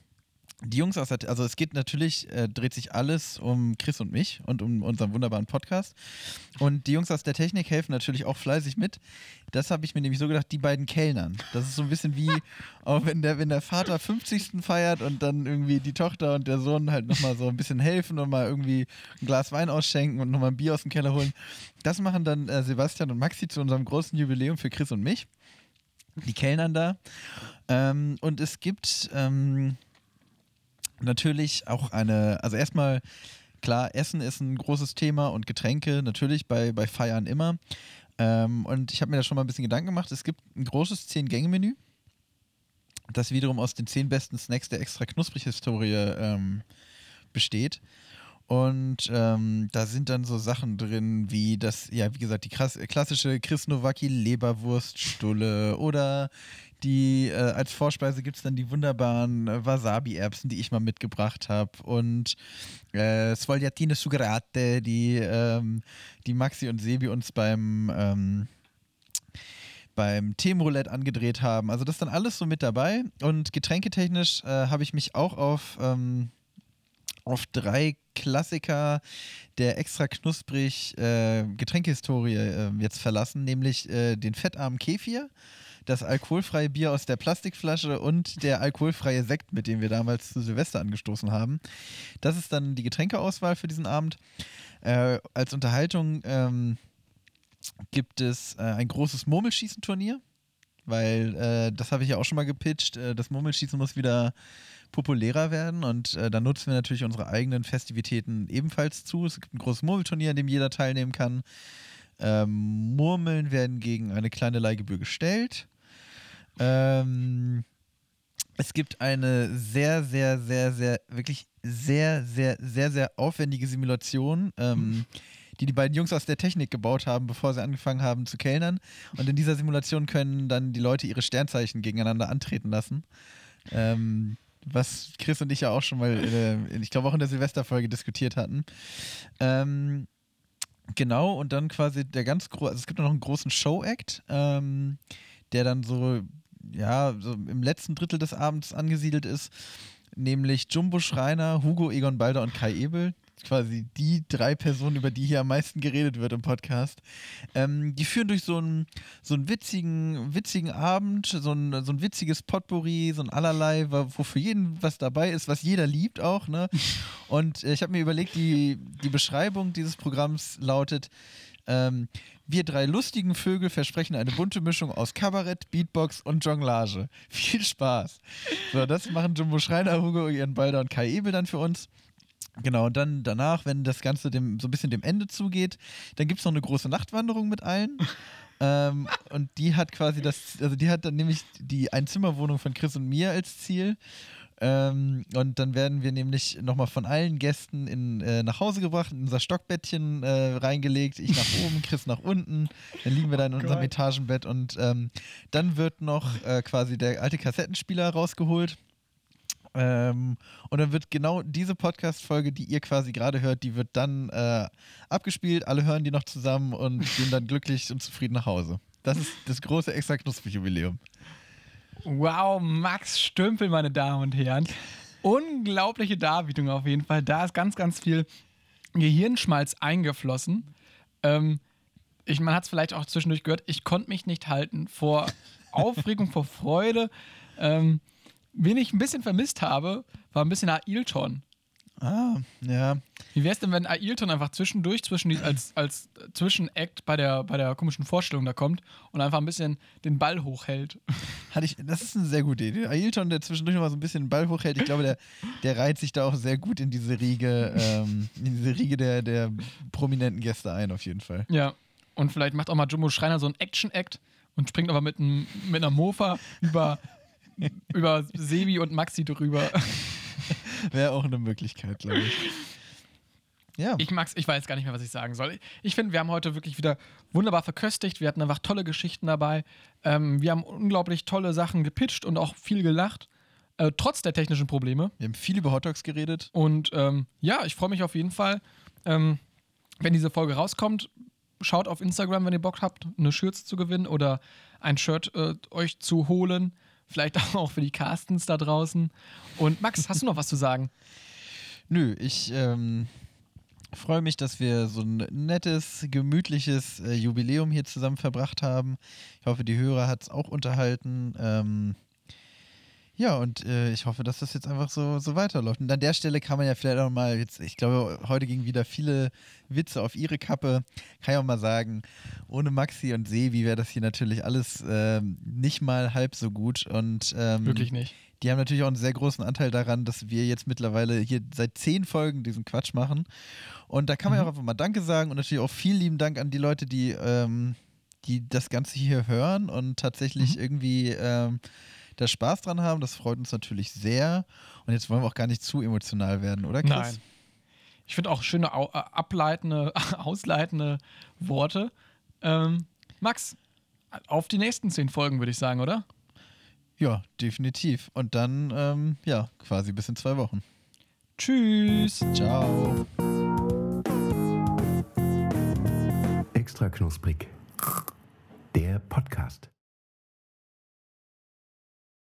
Speaker 2: die Jungs aus der, also es geht natürlich, äh, dreht sich alles um Chris und mich und um unseren wunderbaren Podcast. Und die Jungs aus der Technik helfen natürlich auch fleißig mit. Das habe ich mir nämlich so gedacht, die beiden Kellnern. Das ist so ein bisschen wie, auch wenn der, wenn der Vater 50. feiert und dann irgendwie die Tochter und der Sohn halt nochmal so ein bisschen helfen und mal irgendwie ein Glas Wein ausschenken und nochmal ein Bier aus dem Keller holen. Das machen dann äh, Sebastian und Maxi zu unserem großen Jubiläum für Chris und mich. Die Kellnern da. Ähm, und es gibt ähm, natürlich auch eine, also erstmal, klar, Essen ist ein großes Thema und Getränke natürlich bei, bei Feiern immer. Ähm, und ich habe mir da schon mal ein bisschen Gedanken gemacht. Es gibt ein großes 10-Gänge-Menü, das wiederum aus den 10 besten Snacks der extra knusprig-Historie ähm, besteht. Und ähm, da sind dann so Sachen drin, wie das, ja, wie gesagt, die klassische Chris Nowacki Leberwurststulle oder die, äh, als Vorspeise gibt es dann die wunderbaren äh, Wasabi-Erbsen, die ich mal mitgebracht habe. Und äh, Svogliatine Sugrate, die, ähm, die Maxi und Sebi uns beim, ähm, beim Themenroulette angedreht haben. Also das ist dann alles so mit dabei. Und getränketechnisch äh, habe ich mich auch auf, ähm, auf drei Klassiker der extra knusprig äh, Getränkehistorie äh, jetzt verlassen, nämlich äh, den fettarmen Kefir, das alkoholfreie Bier aus der Plastikflasche und der alkoholfreie Sekt, mit dem wir damals zu Silvester angestoßen haben. Das ist dann die Getränkeauswahl für diesen Abend. Äh, als Unterhaltung ähm, gibt es äh, ein großes Murmelschießenturnier, weil äh, das habe ich ja auch schon mal gepitcht. Äh, das Murmelschießen muss wieder populärer werden und äh, da nutzen wir natürlich unsere eigenen Festivitäten ebenfalls zu. Es gibt ein großes Murmelturnier, an dem jeder teilnehmen kann. Ähm, Murmeln werden gegen eine kleine Leihgebühr gestellt. Ähm, es gibt eine sehr, sehr, sehr, sehr, wirklich sehr, sehr, sehr, sehr aufwendige Simulation, ähm, die die beiden Jungs aus der Technik gebaut haben, bevor sie angefangen haben zu kellnern. Und in dieser Simulation können dann die Leute ihre Sternzeichen gegeneinander antreten lassen. Ähm, was Chris und ich ja auch schon mal, äh, ich glaube auch in der Silvesterfolge diskutiert hatten. Ähm, genau, und dann quasi der ganz große, also es gibt noch einen großen Show-Act, ähm, der dann so, ja, so im letzten Drittel des Abends angesiedelt ist, nämlich Jumbo Schreiner, Hugo Egon Balder und Kai Ebel. Quasi die drei Personen, über die hier am meisten geredet wird im Podcast. Ähm, die führen durch so einen, so einen witzigen, witzigen Abend, so ein, so ein witziges Potpourri, so ein allerlei, wo für jeden was dabei ist, was jeder liebt auch. Ne? Und äh, ich habe mir überlegt, die, die Beschreibung dieses Programms lautet: ähm, Wir drei lustigen Vögel versprechen eine bunte Mischung aus Kabarett, Beatbox und Jonglage. Viel Spaß. So, das machen Jumbo Schreiner, Hugo Ian Balder und Kai Ebel dann für uns. Genau, und dann danach, wenn das Ganze dem, so ein bisschen dem Ende zugeht, dann gibt es noch eine große Nachtwanderung mit allen. ähm, und die hat quasi das, also die hat dann nämlich die Einzimmerwohnung von Chris und mir als Ziel. Ähm, und dann werden wir nämlich nochmal von allen Gästen in, äh, nach Hause gebracht, in unser Stockbettchen äh, reingelegt. Ich nach oben, Chris nach unten. Dann liegen wir da in unserem
Speaker 1: Gott.
Speaker 2: Etagenbett und ähm, dann wird noch äh, quasi der alte Kassettenspieler rausgeholt. Ähm, und dann wird genau diese Podcast-Folge, die ihr quasi gerade hört, die wird dann äh, abgespielt. Alle hören die noch zusammen und gehen dann glücklich und zufrieden nach Hause. Das ist das große extra knusprig Jubiläum.
Speaker 1: Wow, Max Stümpel, meine Damen und Herren. Unglaubliche Darbietung auf jeden Fall. Da ist ganz, ganz viel Gehirnschmalz eingeflossen. Ähm, ich, man hat es vielleicht auch zwischendurch gehört, ich konnte mich nicht halten vor Aufregung, vor Freude. Ähm, wen ich ein bisschen vermisst habe, war ein bisschen Ailton.
Speaker 2: Ah, ja.
Speaker 1: Wie wäre es denn, wenn Ailton einfach zwischendurch, zwischen die, als, als Zwischenact bei der, bei der komischen Vorstellung da kommt und einfach ein bisschen den Ball hochhält?
Speaker 2: Hatte ich, das ist eine sehr gute Idee. Ailton, der zwischendurch noch mal so ein bisschen den Ball hochhält, ich glaube, der, der reiht sich da auch sehr gut in diese Riege, ähm, in diese Riege der, der prominenten Gäste ein, auf jeden Fall.
Speaker 1: Ja. Und vielleicht macht auch mal Jumbo Schreiner so einen Action-Act und springt aber mit, einem, mit einer Mofa über, über Sebi und Maxi drüber.
Speaker 2: Wäre auch eine Möglichkeit, glaube ich. Ja.
Speaker 1: Ich mag's, ich weiß gar nicht mehr, was ich sagen soll. Ich finde, wir haben heute wirklich wieder wunderbar verköstigt. Wir hatten einfach tolle Geschichten dabei. Ähm, wir haben unglaublich tolle Sachen gepitcht und auch viel gelacht. Äh, trotz der technischen Probleme.
Speaker 2: Wir haben viel über Hotdogs geredet.
Speaker 1: Und ähm, ja, ich freue mich auf jeden Fall, ähm, wenn diese Folge rauskommt. Schaut auf Instagram, wenn ihr Bock habt, eine Schürze zu gewinnen oder ein Shirt äh, euch zu holen. Vielleicht auch für die Carstens da draußen. Und Max, hast du noch was zu sagen?
Speaker 2: Nö, ich ähm, freue mich, dass wir so ein nettes, gemütliches äh, Jubiläum hier zusammen verbracht haben. Ich hoffe, die Hörer hat es auch unterhalten. Ähm, ja, und äh, ich hoffe, dass das jetzt einfach so, so weiterläuft. Und an der Stelle kann man ja vielleicht auch mal, jetzt, ich glaube, heute gingen wieder viele Witze auf ihre Kappe. Kann ich auch mal sagen, ohne Maxi und Sevi wäre das hier natürlich alles ähm, nicht mal halb so gut. Und ähm,
Speaker 1: Wirklich nicht.
Speaker 2: die haben natürlich auch einen sehr großen Anteil daran, dass wir jetzt mittlerweile hier seit zehn Folgen diesen Quatsch machen. Und da kann man ja
Speaker 1: Mhm.
Speaker 2: auch einfach mal Danke sagen und natürlich auch vielen lieben Dank an die Leute, die, ähm, die das Ganze hier hören und tatsächlich
Speaker 1: Mhm.
Speaker 2: irgendwie ähm, da Spaß dran haben. Das freut uns natürlich sehr. Und jetzt wollen wir auch gar nicht zu emotional werden, oder Chris?
Speaker 1: Nein. Ich finde auch schöne au- äh, ableitende, ausleitende Worte. Ähm, Max, auf die nächsten zehn Folgen, würde ich sagen, oder?
Speaker 2: Ja, definitiv. Und dann, ähm, ja, quasi bis in zwei Wochen.
Speaker 1: Tschüss.
Speaker 2: Ciao.
Speaker 4: Extra knusprig. Der Podcast.